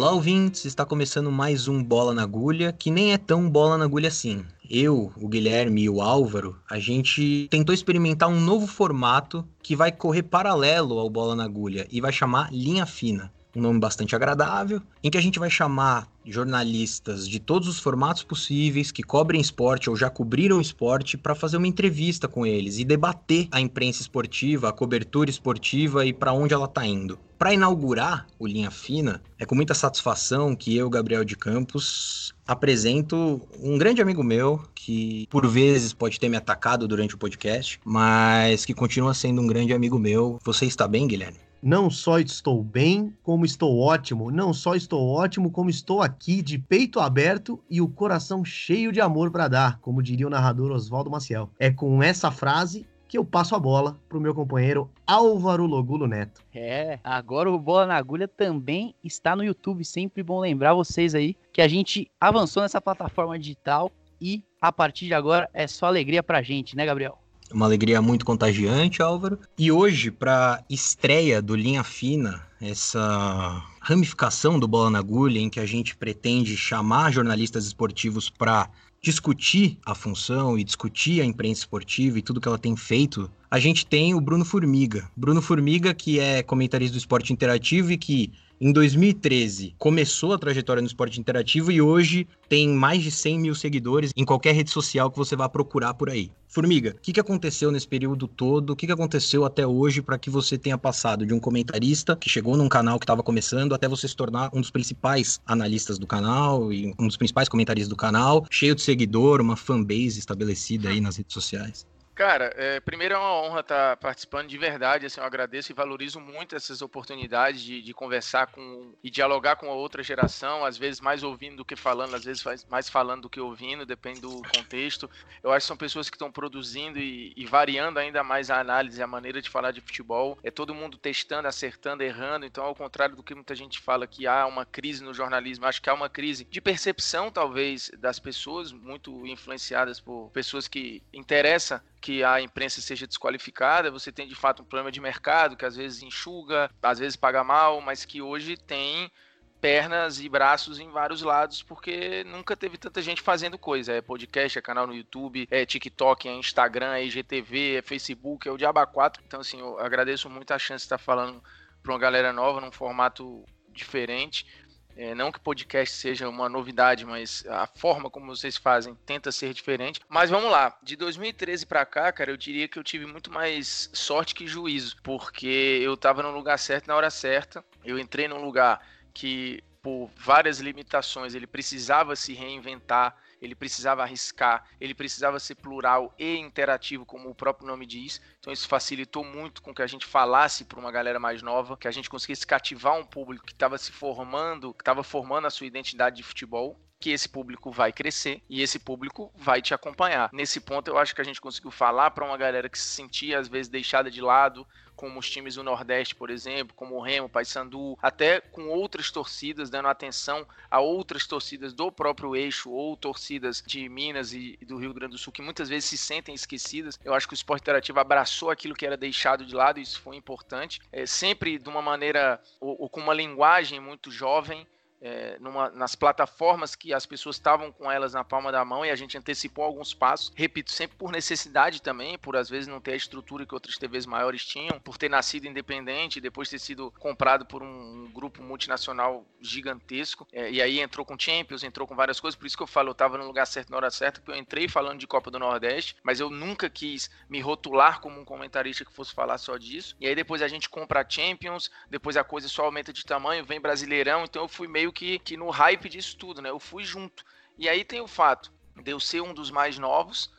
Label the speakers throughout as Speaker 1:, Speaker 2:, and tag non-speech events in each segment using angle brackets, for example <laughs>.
Speaker 1: Olá, ouvintes! Está começando mais um Bola na Agulha, que nem é tão bola na agulha assim. Eu, o Guilherme e o Álvaro, a gente tentou experimentar um novo formato que vai correr paralelo ao Bola na Agulha e vai chamar Linha Fina um nome bastante agradável, em que a gente vai chamar jornalistas de todos os formatos possíveis que cobrem esporte ou já cobriram esporte para fazer uma entrevista com eles e debater a imprensa esportiva, a cobertura esportiva e para onde ela está indo. Para inaugurar o Linha Fina, é com muita satisfação que eu, Gabriel de Campos, apresento um grande amigo meu que por vezes pode ter me atacado durante o podcast, mas que continua sendo um grande amigo meu. Você está bem, Guilherme?
Speaker 2: Não só estou bem, como estou ótimo. Não só estou ótimo, como estou aqui de peito aberto e o coração cheio de amor para dar, como diria o narrador Oswaldo Maciel. É com essa frase que eu passo a bola pro meu companheiro Álvaro Logulo Neto.
Speaker 3: É, agora o Bola na Agulha também está no YouTube. Sempre bom lembrar vocês aí que a gente avançou nessa plataforma digital e a partir de agora é só alegria pra gente, né, Gabriel?
Speaker 1: Uma alegria muito contagiante, Álvaro. E hoje, para estreia do Linha Fina, essa ramificação do Bola na Agulha, em que a gente pretende chamar jornalistas esportivos para discutir a função e discutir a imprensa esportiva e tudo que ela tem feito, a gente tem o Bruno Formiga. Bruno Formiga, que é comentarista do esporte interativo e que em 2013 começou a trajetória no esporte interativo e hoje tem mais de 100 mil seguidores em qualquer rede social que você vá procurar por aí. Formiga, o que, que aconteceu nesse período todo? O que, que aconteceu até hoje para que você tenha passado de um comentarista que chegou num canal que estava começando até você se tornar um dos principais analistas do canal e um dos principais comentaristas do canal, cheio de seguidor, uma fanbase estabelecida aí nas redes sociais?
Speaker 4: Cara, é, primeiro é uma honra estar participando de verdade. Assim, eu agradeço e valorizo muito essas oportunidades de, de, conversar com e dialogar com a outra geração, às vezes mais ouvindo do que falando, às vezes mais falando do que ouvindo, depende do contexto. Eu acho que são pessoas que estão produzindo e, e variando ainda mais a análise, a maneira de falar de futebol. É todo mundo testando, acertando, errando. Então, ao contrário do que muita gente fala que há uma crise no jornalismo, acho que há uma crise de percepção, talvez, das pessoas, muito influenciadas por pessoas que interessam que a imprensa seja desqualificada, você tem de fato um problema de mercado que às vezes enxuga, às vezes paga mal, mas que hoje tem pernas e braços em vários lados, porque nunca teve tanta gente fazendo coisa. É podcast, é canal no YouTube, é TikTok, é Instagram, é IGTV, é Facebook, é o Diaba 4. Então, assim, eu agradeço muito a chance de estar falando para uma galera nova num formato diferente. É, não que podcast seja uma novidade, mas a forma como vocês fazem tenta ser diferente. Mas vamos lá, de 2013 para cá, cara, eu diria que eu tive muito mais sorte que juízo, porque eu tava no lugar certo na hora certa. Eu entrei num lugar que por várias limitações ele precisava se reinventar ele precisava arriscar, ele precisava ser plural e interativo, como o próprio nome diz. Então isso facilitou muito com que a gente falasse para uma galera mais nova, que a gente conseguisse cativar um público que estava se formando, que estava formando a sua identidade de futebol que esse público vai crescer e esse público vai te acompanhar. Nesse ponto, eu acho que a gente conseguiu falar para uma galera que se sentia às vezes deixada de lado, como os times do Nordeste, por exemplo, como o Remo, Paysandu, até com outras torcidas, dando atenção a outras torcidas do próprio eixo ou torcidas de Minas e do Rio Grande do Sul que muitas vezes se sentem esquecidas. Eu acho que o esporte interativo abraçou aquilo que era deixado de lado isso foi importante. É, sempre de uma maneira ou, ou com uma linguagem muito jovem, é, numa, nas plataformas que as pessoas estavam com elas na palma da mão e a gente antecipou alguns passos. Repito, sempre por necessidade também, por às vezes não ter a estrutura que outras TVs maiores tinham, por ter nascido independente depois ter sido comprado por um grupo multinacional gigantesco. É, e aí entrou com Champions, entrou com várias coisas, por isso que eu falo, eu estava no lugar certo na hora certa, porque eu entrei falando de Copa do Nordeste, mas eu nunca quis me rotular como um comentarista que fosse falar só disso. E aí depois a gente compra a Champions, depois a coisa só aumenta de tamanho, vem Brasileirão, então eu fui meio meio que, que no hype disso tudo, né? Eu fui junto. E aí tem o fato de eu ser um dos mais novos,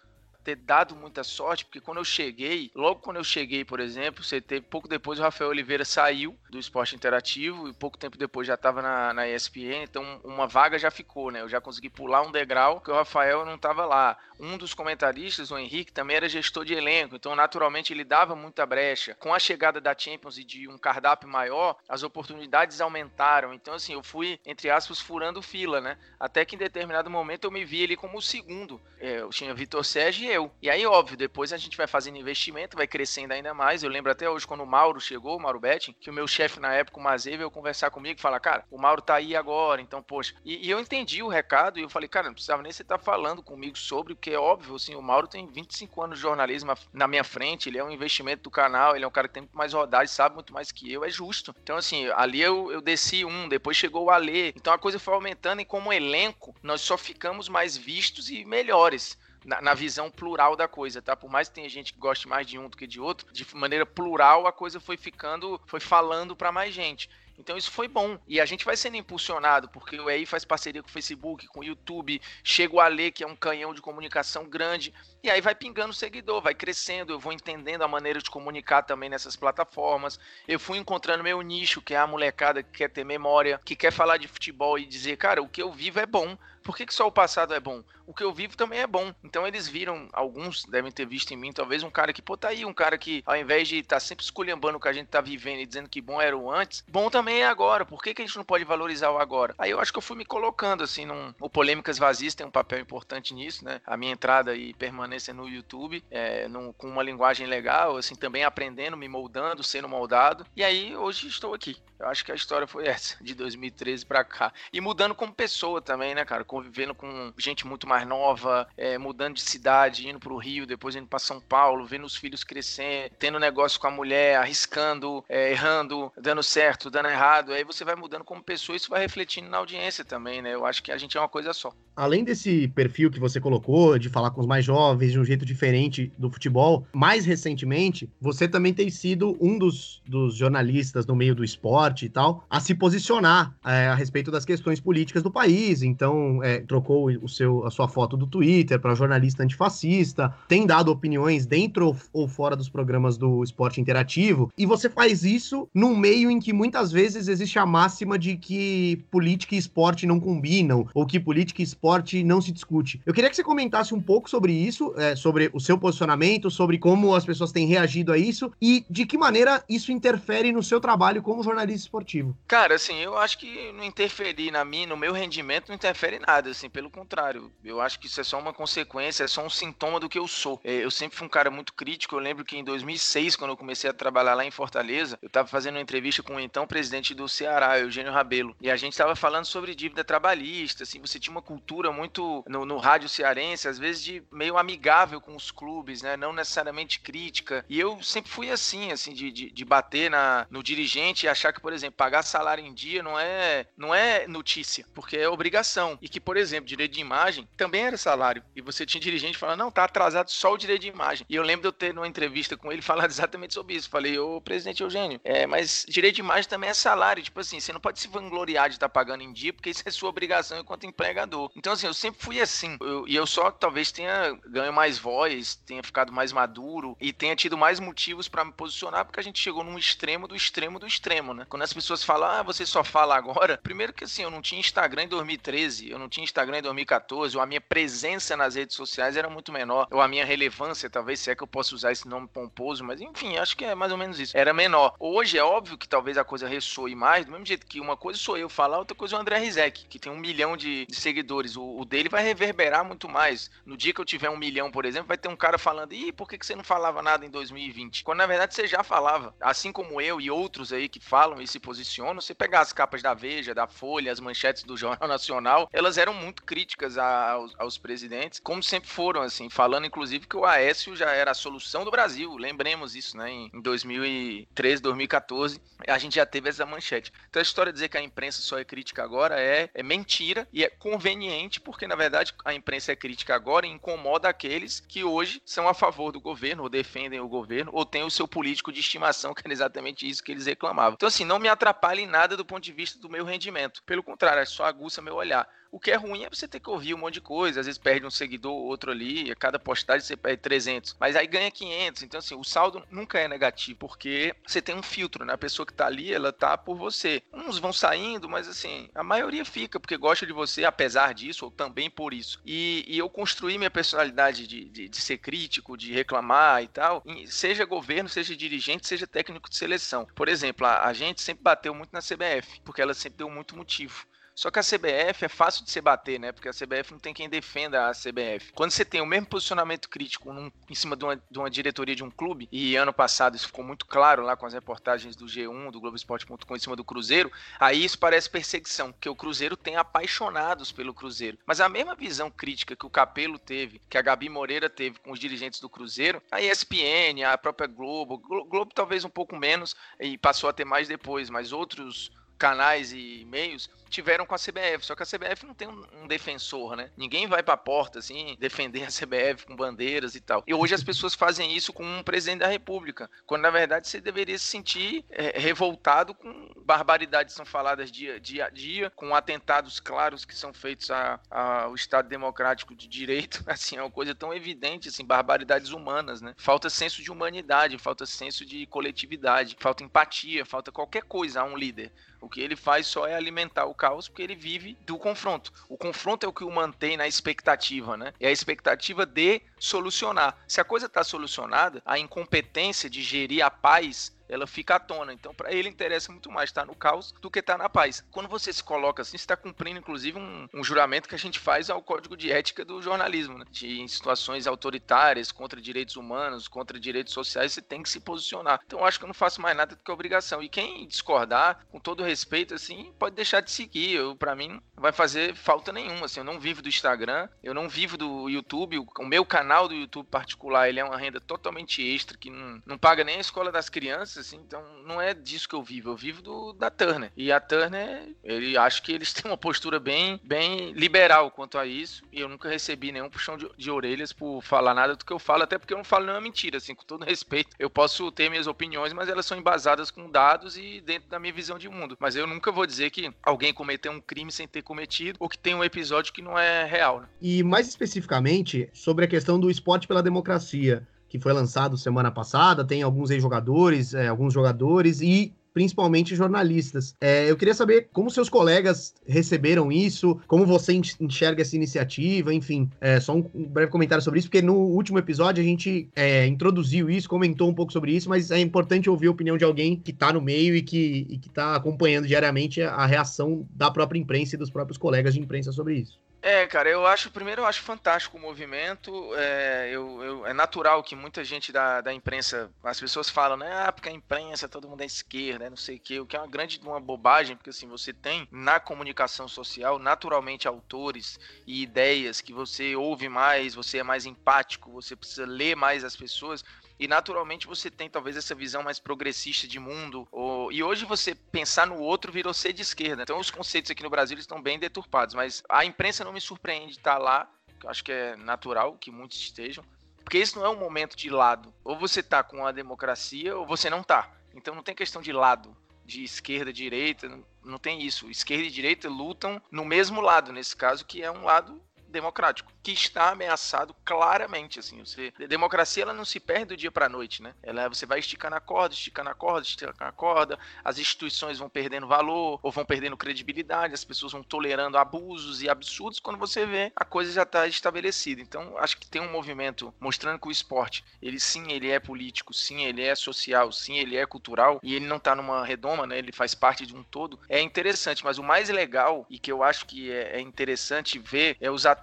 Speaker 4: ter dado muita sorte, porque quando eu cheguei, logo quando eu cheguei, por exemplo, você teve pouco depois o Rafael Oliveira saiu do esporte interativo e pouco tempo depois já estava na, na ESPN, então uma vaga já ficou, né? Eu já consegui pular um degrau que o Rafael não estava lá. Um dos comentaristas, o Henrique, também era gestor de elenco, então naturalmente ele dava muita brecha. Com a chegada da Champions e de um cardápio maior, as oportunidades aumentaram. Então, assim, eu fui, entre aspas, furando fila, né? Até que em determinado momento eu me vi ali como o segundo. É, eu tinha Vitor Sérgio eu. E aí, óbvio, depois a gente vai fazendo investimento, vai crescendo ainda mais. Eu lembro até hoje quando o Mauro chegou, o Mauro Betting, que o meu chefe na época, o Mazei, veio conversar comigo e falar, cara, o Mauro tá aí agora, então, poxa. E, e, eu entendi o recado e eu falei, cara, não precisava nem você estar tá falando comigo sobre, porque é óbvio, assim, o Mauro tem 25 anos de jornalismo na minha frente, ele é um investimento do canal, ele é um cara que tem muito mais rodagem, sabe muito mais que eu, é justo. Então, assim, ali eu, eu desci um, depois chegou o Alê. Então a coisa foi aumentando e como elenco, nós só ficamos mais vistos e melhores na, na, visão plural da coisa, tá? Por mais que tenha gente que goste mais de um do que de outro, de maneira plural a coisa foi ficando, foi falando para mais gente. Então isso foi bom. E a gente vai sendo impulsionado, porque o EI faz parceria com o Facebook, com o YouTube, chega o Ale, que é um canhão de comunicação grande, e aí vai pingando o seguidor, vai crescendo, eu vou entendendo a maneira de comunicar também nessas plataformas. Eu fui encontrando meu nicho, que é a molecada que quer ter memória, que quer falar de futebol e dizer, cara, o que eu vivo é bom. Por que, que só o passado é bom? O que eu vivo também é bom. Então eles viram, alguns devem ter visto em mim, talvez um cara que, pô, tá aí, um cara que, ao invés de estar tá sempre esculhambando o que a gente tá vivendo e dizendo que bom era o antes, bom também é agora. Por que, que a gente não pode valorizar o agora? Aí eu acho que eu fui me colocando, assim, num. O Polêmicas Vazias tem um papel importante nisso, né? A minha entrada e permanência no YouTube, é, num, com uma linguagem legal, assim, também aprendendo, me moldando, sendo moldado. E aí hoje estou aqui. Eu acho que a história foi <laughs> essa, de 2013 para cá. E mudando como pessoa também, né, cara? Convivendo com gente muito mais nova, é, mudando de cidade, indo pro Rio, depois indo para São Paulo, vendo os filhos crescer, tendo negócio com a mulher, arriscando, é, errando, dando certo, dando errado. Aí você vai mudando como pessoa e isso vai refletindo na audiência também, né? Eu acho que a gente é uma coisa só.
Speaker 2: Além desse perfil que você colocou, de falar com os mais jovens de um jeito diferente do futebol, mais recentemente, você também tem sido um dos, dos jornalistas no meio do esporte e tal, a se posicionar é, a respeito das questões políticas do país. Então, é, trocou o seu, a sua foto do Twitter para jornalista antifascista, tem dado opiniões dentro ou fora dos programas do esporte interativo, e você faz isso num meio em que muitas vezes existe a máxima de que política e esporte não combinam, ou que política e esporte não se discute. Eu queria que você comentasse um pouco sobre isso, é, sobre o seu posicionamento, sobre como as pessoas têm reagido a isso e de que maneira isso interfere no seu trabalho como jornalista esportivo?
Speaker 4: Cara, assim, eu acho que não interferir na mim, no meu rendimento, não interfere nada, assim, pelo contrário. Eu acho que isso é só uma consequência, é só um sintoma do que eu sou. É, eu sempre fui um cara muito crítico. Eu lembro que em 2006, quando eu comecei a trabalhar lá em Fortaleza, eu estava fazendo uma entrevista com o então presidente do Ceará, Eugênio Rabelo, e a gente estava falando sobre dívida trabalhista, assim, você tinha uma cultura muito no, no rádio cearense, às vezes de meio amigável com os clubes, né, não necessariamente crítica. E eu sempre fui assim, assim, de, de, de bater na, no dirigente e achar que, por exemplo, pagar salário em dia não é, não é notícia, porque é obrigação. E que, por exemplo, direito de imagem também era salário. E você tinha dirigente falando, não, tá atrasado só o direito de imagem. E eu lembro de eu ter numa entrevista com ele <laughs> falado exatamente sobre isso. Falei, ô presidente Eugênio, é, mas direito de imagem também é salário. Tipo assim, você não pode se vangloriar de estar tá pagando em dia, porque isso é sua obrigação enquanto empregador. Então, assim, eu sempre fui assim. Eu, e eu só talvez tenha ganho mais voz, tenha ficado mais maduro e tenha tido mais motivos para me posicionar, porque a gente chegou num extremo do extremo do extremo, né? Quando as pessoas falam, ah, você só fala agora, primeiro que assim, eu não tinha Instagram em 2013, eu não tinha Instagram em 2014, ou a minha presença nas redes sociais era muito menor, ou a minha relevância, talvez, se é que eu posso usar esse nome pomposo, mas enfim, acho que é mais ou menos isso. Era menor. Hoje é óbvio que talvez a coisa ressoe mais, do mesmo jeito que uma coisa sou eu falar, outra coisa é o André Rizek, que tem um milhão de, de seguidores. O, o, dele vai reverberar muito mais. No dia que eu tiver um milhão, por exemplo, vai ter um cara falando, ih, por que, que você não falava nada em 2020? Quando na verdade você já falava. Assim como eu e outros aí que falam e se posicionam, se pegar as capas da Veja, da Folha, as manchetes do Jornal Nacional, elas eram muito críticas aos, aos presidentes, como sempre foram, assim, falando inclusive que o Aécio já era a solução do Brasil. Lembremos isso, né? Em 2013, 2014, a gente já teve essa manchete. Então a história de dizer que a imprensa só é crítica agora é, é mentira e é conveniente, porque na verdade a imprensa é crítica agora e incomoda aqueles que hoje são a favor do governo, ou defendem o governo, ou têm o seu político de estimação, <laughs> que era exatamente isso que eles reclamavam. Então, assim, não me atrapalha em nada do ponto de vista do meu rendimento. Pelo contrário, é só aguça meu olhar. O que é ruim é você ter que ouvir um monte de coisa, às vezes perde um seguidor ou outro ali, a cada postagem você perde 300, mas aí ganha 500. Então, assim, o saldo nunca é negativo, porque você tem um filtro, né? A pessoa que tá ali, ela tá por você. Uns vão saindo, mas assim, a maioria fica porque gosta de você, apesar disso, ou também por isso. E, e eu construí minha personalidade de, de, de, ser crítico, de reclamar e tal, seja governo, seja dirigente, seja técnico de seleção. Por exemplo, a, a gente sempre bateu muito na CBF, porque ela sempre deu muito motivo. Só que a CBF é fácil de se bater, né? Porque a CBF não tem quem defenda a CBF. Quando você tem o mesmo posicionamento crítico num, em cima de uma, de uma, diretoria de um clube, e ano passado isso ficou muito claro lá com as reportagens do G1, do Globoesporte.com em cima do Cruzeiro, aí isso parece perseguição, porque o Cruzeiro tem apaixonados pelo Cruzeiro. Mas a mesma visão crítica que o Capelo teve, que a Gabi Moreira teve com os dirigentes do Cruzeiro, a ESPN, a própria Globo, Globo talvez um pouco menos, e passou a ter mais depois, mas outros canais e meios tiveram com a CBF, só que a CBF não tem um, um defensor, né? Ninguém vai pra porta, assim, defender a CBF com bandeiras e tal. E hoje as pessoas fazem isso com um presidente da República, quando na verdade você deveria se sentir é, revoltado com barbaridades que são faladas dia, dia a dia, com atentados claros que são feitos ao Estado Democrático de Direito, <laughs> assim, é uma coisa tão evidente, assim, barbaridades humanas, né? Falta senso de humanidade, falta senso de coletividade, falta empatia, falta qualquer coisa a um líder. O que ele faz só é alimentar o caos porque ele vive do confronto. O confronto é o que o mantém na expectativa, né? É a expectativa de solucionar. Se a coisa está solucionada, a incompetência de gerir a paz ela fica à tona. Então, para ele interessa muito mais estar no caos do que estar na paz. Quando você se coloca assim, você está cumprindo, inclusive, um, um, juramento que a gente faz ao código de ética do jornalismo, né? De em situações autoritárias, contra direitos humanos, contra direitos sociais, você tem que se posicionar. Então, eu acho que eu não faço mais nada do que obrigação. E quem discordar, com todo respeito, assim, pode deixar de seguir. Eu, para mim, não vai fazer falta nenhuma. Assim, eu não vivo do Instagram, eu não vivo do YouTube. O meu canal do YouTube particular, ele é uma renda totalmente extra que não, não paga nem a escola das crianças assim, então não é disso que eu vivo, eu vivo do, da Turner. E a Turner, ele acho que eles <laughs> têm uma postura bem, bem liberal quanto a isso, e eu nunca recebi nenhum puxão de, de orelhas por falar nada do que eu falo, até porque eu não falo nenhuma mentira, assim, com todo <laughs> respeito. Eu posso ter minhas opiniões, mas elas são embasadas com dados e dentro da minha visão de mundo. Mas eu nunca vou dizer que alguém cometeu um crime sem ter cometido, ou que tem um episódio que não é real. Né?
Speaker 2: E mais especificamente sobre a questão do esporte pela democracia que foi lançado semana passada, tem alguns ex-jogadores, é, alguns jogadores e principalmente jornalistas. É, eu queria saber como seus colegas receberam isso, como você enxerga essa iniciativa, enfim, é, só um, breve comentário sobre isso, porque no último episódio a gente é, introduziu isso, comentou um pouco sobre isso, mas é importante ouvir a opinião de alguém que está no meio e que está acompanhando diariamente a reação da própria imprensa e dos próprios colegas de imprensa sobre isso.
Speaker 4: É, cara, eu acho, primeiro eu acho fantástico o movimento, é, eu, eu, é natural que muita gente da, da imprensa, as pessoas falam, né, ah, porque a imprensa, todo mundo é esquerda, não sei o que, o que é uma grande uma bobagem, porque assim, você tem na comunicação social, naturalmente, autores e ideias que você ouve mais, você é mais empático, você precisa ler mais as pessoas, e naturalmente você tem talvez essa visão mais progressista de mundo. Ou... E hoje você pensar no outro virou ser de esquerda. Então os conceitos aqui no Brasil estão bem deturpados. Mas a imprensa não me surpreende estar lá, que eu acho que é natural que muitos estejam. Porque isso não é um momento de lado. Ou você tá com a democracia ou você não tá. Então não tem questão de lado de esquerda, direita, não tem isso. Esquerda e direita lutam no mesmo lado, nesse caso, que é um lado democrático, que está ameaçado claramente, assim. Você, a democracia ela não se perde do dia para noite, né? Ela você vai esticando a corda, esticando a corda, esticando a corda, as instituições vão perdendo valor ou vão perdendo credibilidade, as pessoas vão tolerando abusos e absurdos quando você vê a coisa já está estabelecida. Então, acho que tem um movimento mostrando que o esporte, ele sim, ele é político, sim, ele é social, sim, ele é cultural e ele não está numa redoma, né? Ele faz parte de um todo. É interessante, mas o mais legal e que eu acho que é, é interessante ver é os atletas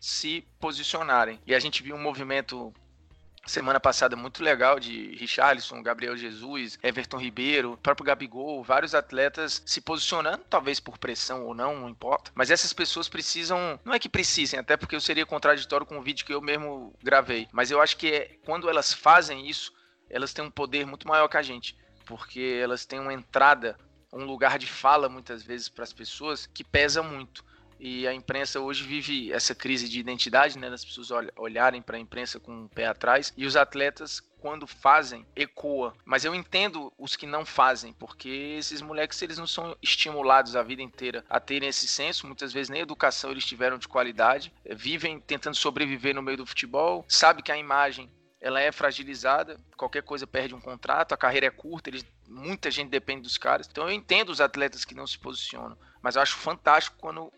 Speaker 4: se posicionarem. E a gente viu um movimento semana passada muito legal de Richarlison, Gabriel Jesus, Everton Ribeiro, próprio Gabigol, vários atletas se posicionando, talvez por pressão ou não, não importa. Mas essas pessoas precisam, não é que precisem, até porque eu seria contraditório com o vídeo que eu mesmo gravei, mas eu acho que é, quando elas fazem isso, elas têm um poder muito maior que a gente, porque elas têm uma entrada, um lugar de fala muitas vezes para as pessoas que pesa muito. E a imprensa hoje vive essa crise de identidade, né? Das pessoas olharem para a imprensa com o pé atrás. E os atletas, quando fazem, ecoa. Mas eu entendo os que não fazem, porque esses moleques, eles não são estimulados a vida inteira a terem esse senso. Muitas vezes nem educação eles tiveram de qualidade. Vivem tentando sobreviver no meio do futebol. Sabe que a imagem ela é fragilizada, qualquer coisa perde um contrato, a carreira é curta, eles, muita gente depende dos caras. Então eu entendo os atletas que não se posicionam, mas eu acho fantástico quando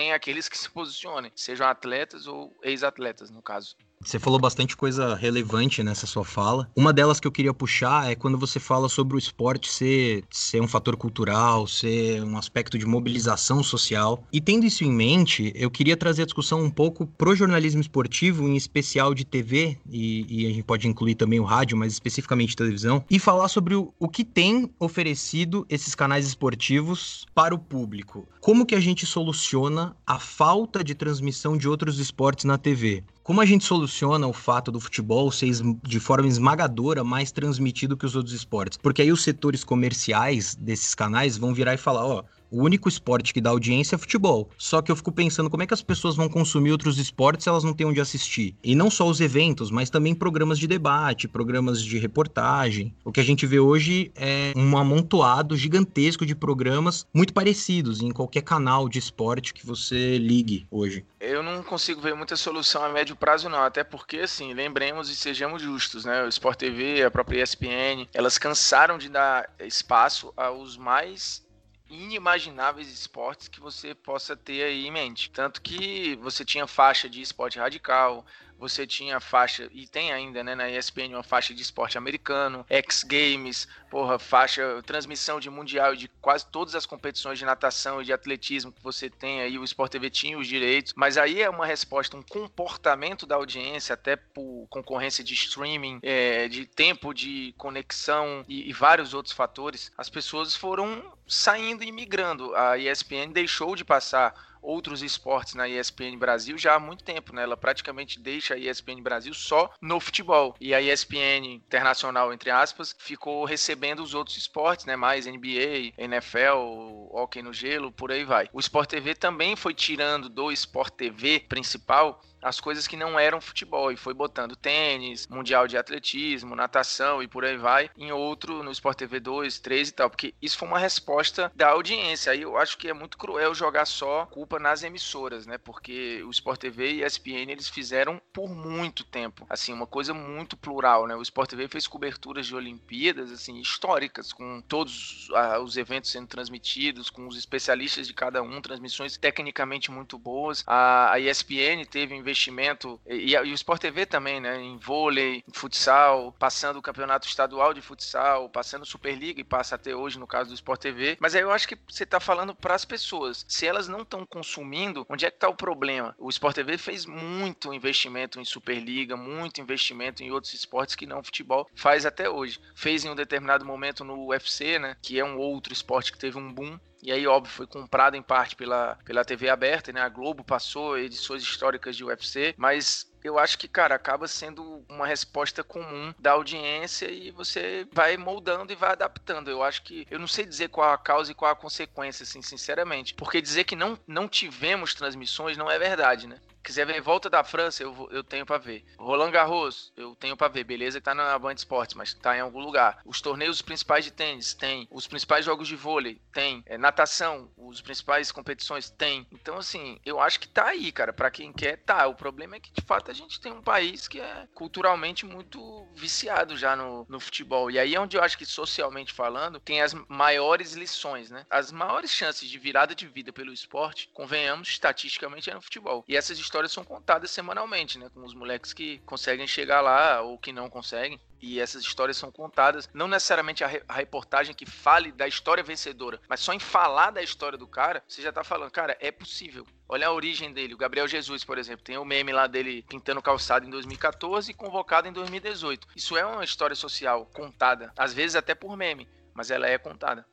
Speaker 4: tem aqueles que se posicionem, sejam atletas ou ex-atletas, no caso.
Speaker 1: Você falou bastante coisa relevante nessa sua fala. Uma delas que eu queria puxar é quando você fala sobre o esporte ser, ser um fator cultural, ser um aspecto de mobilização social. E tendo isso em mente, eu queria trazer a discussão um pouco pro jornalismo esportivo, em especial de TV, e, e a gente pode incluir também o rádio, mas especificamente televisão, e falar sobre o, o que tem oferecido esses canais esportivos para o público. Como que a gente soluciona a falta de transmissão de outros esportes na TV? Como a gente soluciona o fato do futebol ser de forma esmagadora mais transmitido que os outros esportes? Porque aí os setores comerciais desses canais vão virar e falar, ó, o único esporte que dá audiência é futebol. Só que eu fico pensando como é que as pessoas vão consumir outros esportes se elas não têm onde assistir. E não só os eventos, mas também programas de debate, programas de reportagem. O que a gente vê hoje é um amontoado gigantesco de programas muito parecidos em qualquer canal de esporte que você ligue hoje.
Speaker 4: Eu não consigo ver muita solução a médio prazo, não. Até porque, assim, lembremos e sejamos justos, né? O Sport TV, a própria ESPN, elas cansaram de dar espaço aos mais inimagináveis esportes que você possa ter aí em mente. Tanto que você tinha faixa de esporte radical, você tinha faixa, e tem ainda, né, na ESPN, uma faixa de esporte americano, X Games, porra, faixa, transmissão de mundial de quase todas as competições de natação e de atletismo que você tem aí, o Sport TV tinha os direitos, mas aí é uma resposta, um comportamento da audiência, até por concorrência de streaming, é, de tempo de conexão e, e vários outros fatores, as pessoas foram saindo e migrando. A ESPN deixou de passar outros esportes na ESPN Brasil já há muito tempo, né? Ela praticamente deixa a ESPN Brasil só no futebol. E a ESPN Internacional, entre aspas, ficou recebendo os outros esportes, né? Mais NBA, NFL, hockey no gelo, por aí vai. O Sport TV também foi tirando do Sport TV principal as coisas que não eram futebol e foi botando tênis, mundial de atletismo, natação e por aí vai, em outro no Sport TV 2, 3 e tal, porque isso foi uma resposta da audiência. Aí eu acho que é muito cruel jogar só culpa nas emissoras, né? Porque o Sport TV e a ESPN eles fizeram por muito tempo, assim, uma coisa muito plural, né? O Sport TV fez coberturas de Olimpíadas assim históricas com todos ah, os eventos sendo transmitidos, com os especialistas de cada um, transmissões tecnicamente muito boas. A, ESPN teve investimento, e, e, o Sport TV também, né? Em vôlei, em futsal, passando o campeonato estadual de futsal, passando Superliga e passa até hoje no caso do Sport TV. Mas aí eu acho que você está falando para as pessoas. Se elas não estão consumindo, onde é que está o problema? O Sport TV fez muito investimento em Superliga, muito investimento em outros esportes que não futebol faz até hoje. Fez em um determinado momento no UFC, né? Que é um outro esporte que teve um boom. E aí, óbvio, foi comprado em parte pela, pela TV aberta, né? A Globo passou edições históricas de UFC, mas eu acho que, cara, acaba sendo uma resposta comum da audiência e você vai moldando e vai adaptando. Eu acho que eu não sei dizer qual a causa e qual a consequência, assim, sinceramente. Porque dizer que não, não tivemos transmissões não é verdade, né? Quiser ver volta da França, eu, eu tenho para ver. Roland Garros, eu tenho para ver. Beleza que tá na Band Esportes, mas tá em algum lugar. Os torneios principais de tênis, tem. Os principais jogos de vôlei, tem. É, natação, os principais competições, tem. Então, assim, eu acho que tá aí, cara. para quem quer, tá. O problema é que, de fato, a gente tem um país que é culturalmente muito viciado já no, no futebol. E aí é onde eu acho que, socialmente falando, tem as maiores lições, né? As maiores chances de virada de vida pelo esporte, convenhamos, estatisticamente, é no futebol. E essas histórias são contadas semanalmente, né? Com os moleques que conseguem chegar lá ou que não conseguem. E essas histórias são contadas, não necessariamente a, re a, reportagem que fale da história vencedora, mas só em falar da história do cara, você já tá falando, cara, é possível. Olha a origem dele. O Gabriel Jesus, por exemplo, tem o meme lá dele pintando calçado em 2014 e convocado em 2018. Isso é uma história social contada, às vezes até por meme, mas ela é contada.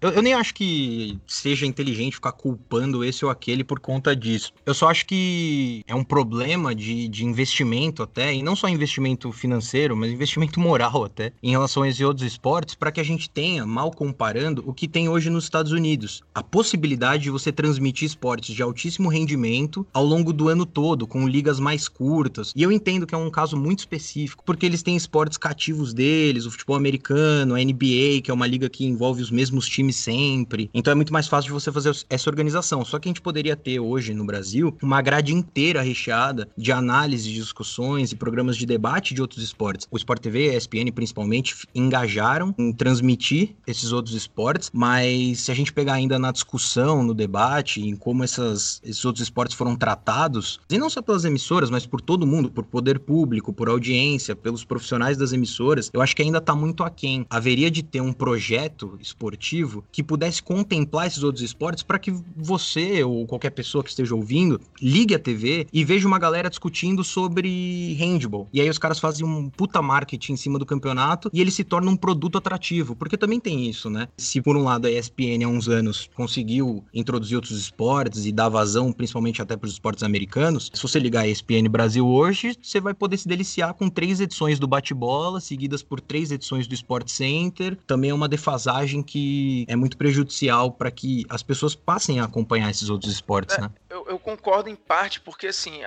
Speaker 1: Eu, eu, nem acho que seja inteligente ficar culpando esse ou aquele por conta disso. Eu só acho que é um problema de, de investimento até, e não só investimento financeiro, mas investimento moral até, em relação a esses outros esportes, para que a gente tenha, mal comparando, o que tem hoje nos Estados Unidos. A possibilidade de você transmitir esportes de altíssimo rendimento ao longo do ano todo, com ligas mais curtas. E eu entendo que é um caso muito específico, porque eles têm esportes cativos deles, o futebol americano, a NBA, que é uma liga que envolve os mesmos times time sempre. Então é muito mais fácil de você fazer essa organização. Só que a gente poderia ter hoje no Brasil uma grade inteira recheada de análise, discussões e programas de debate de outros esportes. O Sport TV e a ESPN principalmente engajaram em transmitir esses outros esportes, mas se a gente pegar ainda na discussão, no debate, em como essas, esses outros esportes foram tratados, e não só pelas emissoras, mas por todo mundo, por poder público, por audiência, pelos profissionais das emissoras, eu acho que ainda está muito aquém. Haveria de ter um projeto esportivo que pudesse contemplar esses outros esportes para que você ou qualquer pessoa que esteja ouvindo ligue a TV e veja uma galera discutindo sobre handball. E aí os caras fazem um puta marketing em cima do campeonato e ele se torna um produto atrativo, porque também tem isso, né? Se por um lado a ESPN há uns anos conseguiu introduzir outros esportes e dar vazão, principalmente até para os esportes americanos, se você ligar a ESPN Brasil hoje, você vai poder se deliciar com três edições do bate-bola, seguidas por três edições do Sport Center. Também é uma defasagem que é muito prejudicial para que as pessoas passem a acompanhar esses outros esportes,
Speaker 4: é,
Speaker 1: né?
Speaker 4: Eu, eu, concordo em parte, porque assim,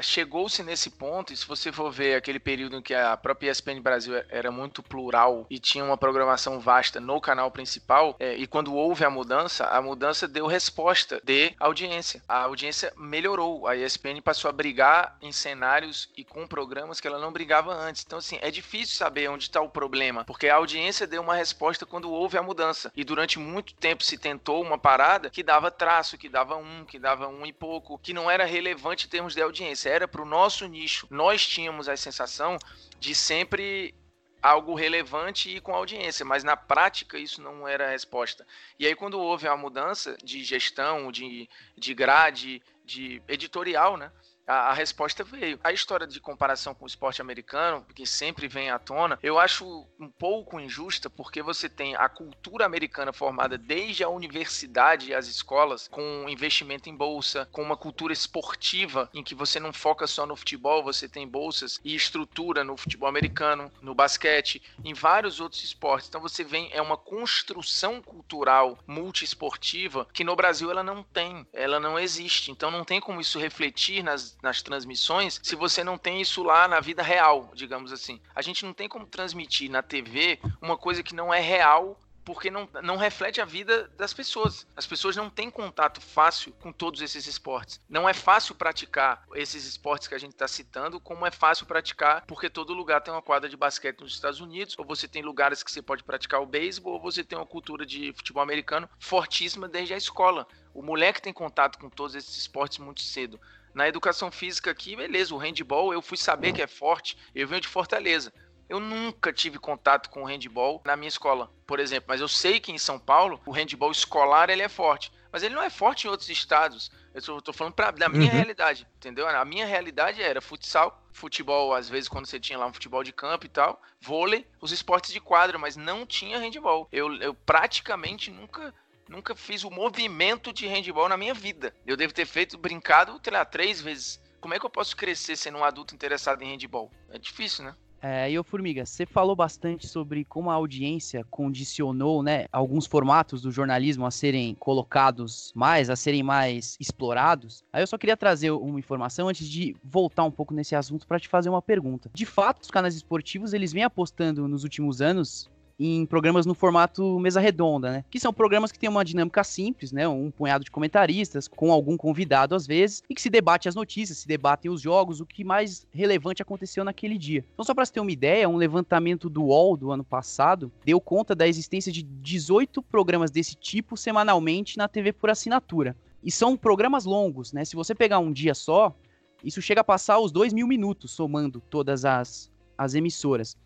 Speaker 4: chegou-se nesse ponto, e se você for ver aquele período em que a própria ESPN Brasil era muito plural e tinha uma programação vasta no canal principal, é, e quando houve a mudança, a mudança deu resposta de audiência. A audiência melhorou, a ESPN passou a brigar em cenários e com programas que ela não brigava antes. Então, assim, é difícil saber onde está o problema, porque a audiência deu uma resposta quando houve a mudança. E durante muito tempo se tentou uma parada que dava traço, que dava um, que dava um e pouco, que não era relevante em termos de audiência, era para o nosso nicho. Nós tínhamos a sensação de sempre algo relevante e com audiência, mas na prática isso não era a resposta. E aí quando houve a mudança de gestão, de, de grade, de editorial, né? A, a, resposta veio. A história de comparação com o esporte americano, que sempre vem à tona, eu acho um pouco injusta, porque você tem a cultura americana formada desde a universidade e as escolas, com investimento em bolsa, com uma cultura esportiva em que você não foca só no futebol, você tem bolsas e estrutura no futebol americano, no basquete, em vários outros esportes. Então você vem, é uma construção cultural multiesportiva que no Brasil ela não tem, ela não existe. Então não tem como isso refletir nas nas, transmissões se você não tem isso lá na vida real, digamos assim. A gente não tem como transmitir na TV uma coisa que não é real porque não, não reflete a vida das pessoas. As pessoas não têm contato fácil com todos esses esportes. Não é fácil praticar esses esportes que a gente está citando, como é fácil praticar, porque todo lugar tem uma quadra de basquete nos Estados Unidos, ou você tem lugares que você pode praticar o beisebol, ou você tem uma cultura de futebol americano fortíssima desde a escola. O moleque tem contato com todos esses esportes muito cedo. Na educação física aqui, beleza, o handball eu fui saber que é forte, eu venho de Fortaleza. Eu nunca tive contato com o handball na minha escola, por exemplo, mas eu sei que em São Paulo o handball escolar ele é forte, mas ele não é forte em outros estados. Eu estou falando pra, da minha uhum. realidade, entendeu? A minha realidade era futsal, futebol, às vezes quando você tinha lá um futebol de campo e tal, vôlei, os esportes de quadra, mas não tinha handball. Eu, eu praticamente nunca nunca fiz o movimento de handball na minha vida. Eu devo ter feito, brincado, sei lá, três vezes. Como é que eu posso crescer sendo um adulto interessado em handball? É difícil, né?
Speaker 3: É, e o Formiga, você falou bastante sobre como a audiência condicionou, né, alguns formatos do jornalismo a serem colocados mais, a serem mais explorados. Aí eu só queria trazer uma informação antes de voltar um pouco nesse assunto para te fazer uma pergunta. De fato, os canais esportivos, eles vêm apostando nos últimos anos em programas no formato mesa redonda, né? Que são programas que têm uma dinâmica simples, né? Um punhado de comentaristas, com algum convidado às vezes, e que se debate as notícias, se debatem os jogos, o que mais relevante aconteceu naquele dia. Então, só para você ter uma ideia, um levantamento do UOL do ano passado deu conta da existência de 18 programas desse tipo semanalmente na TV por assinatura. E são programas longos, né? Se você pegar um dia só, isso chega a passar os dois mil minutos, somando todas as, as emissoras.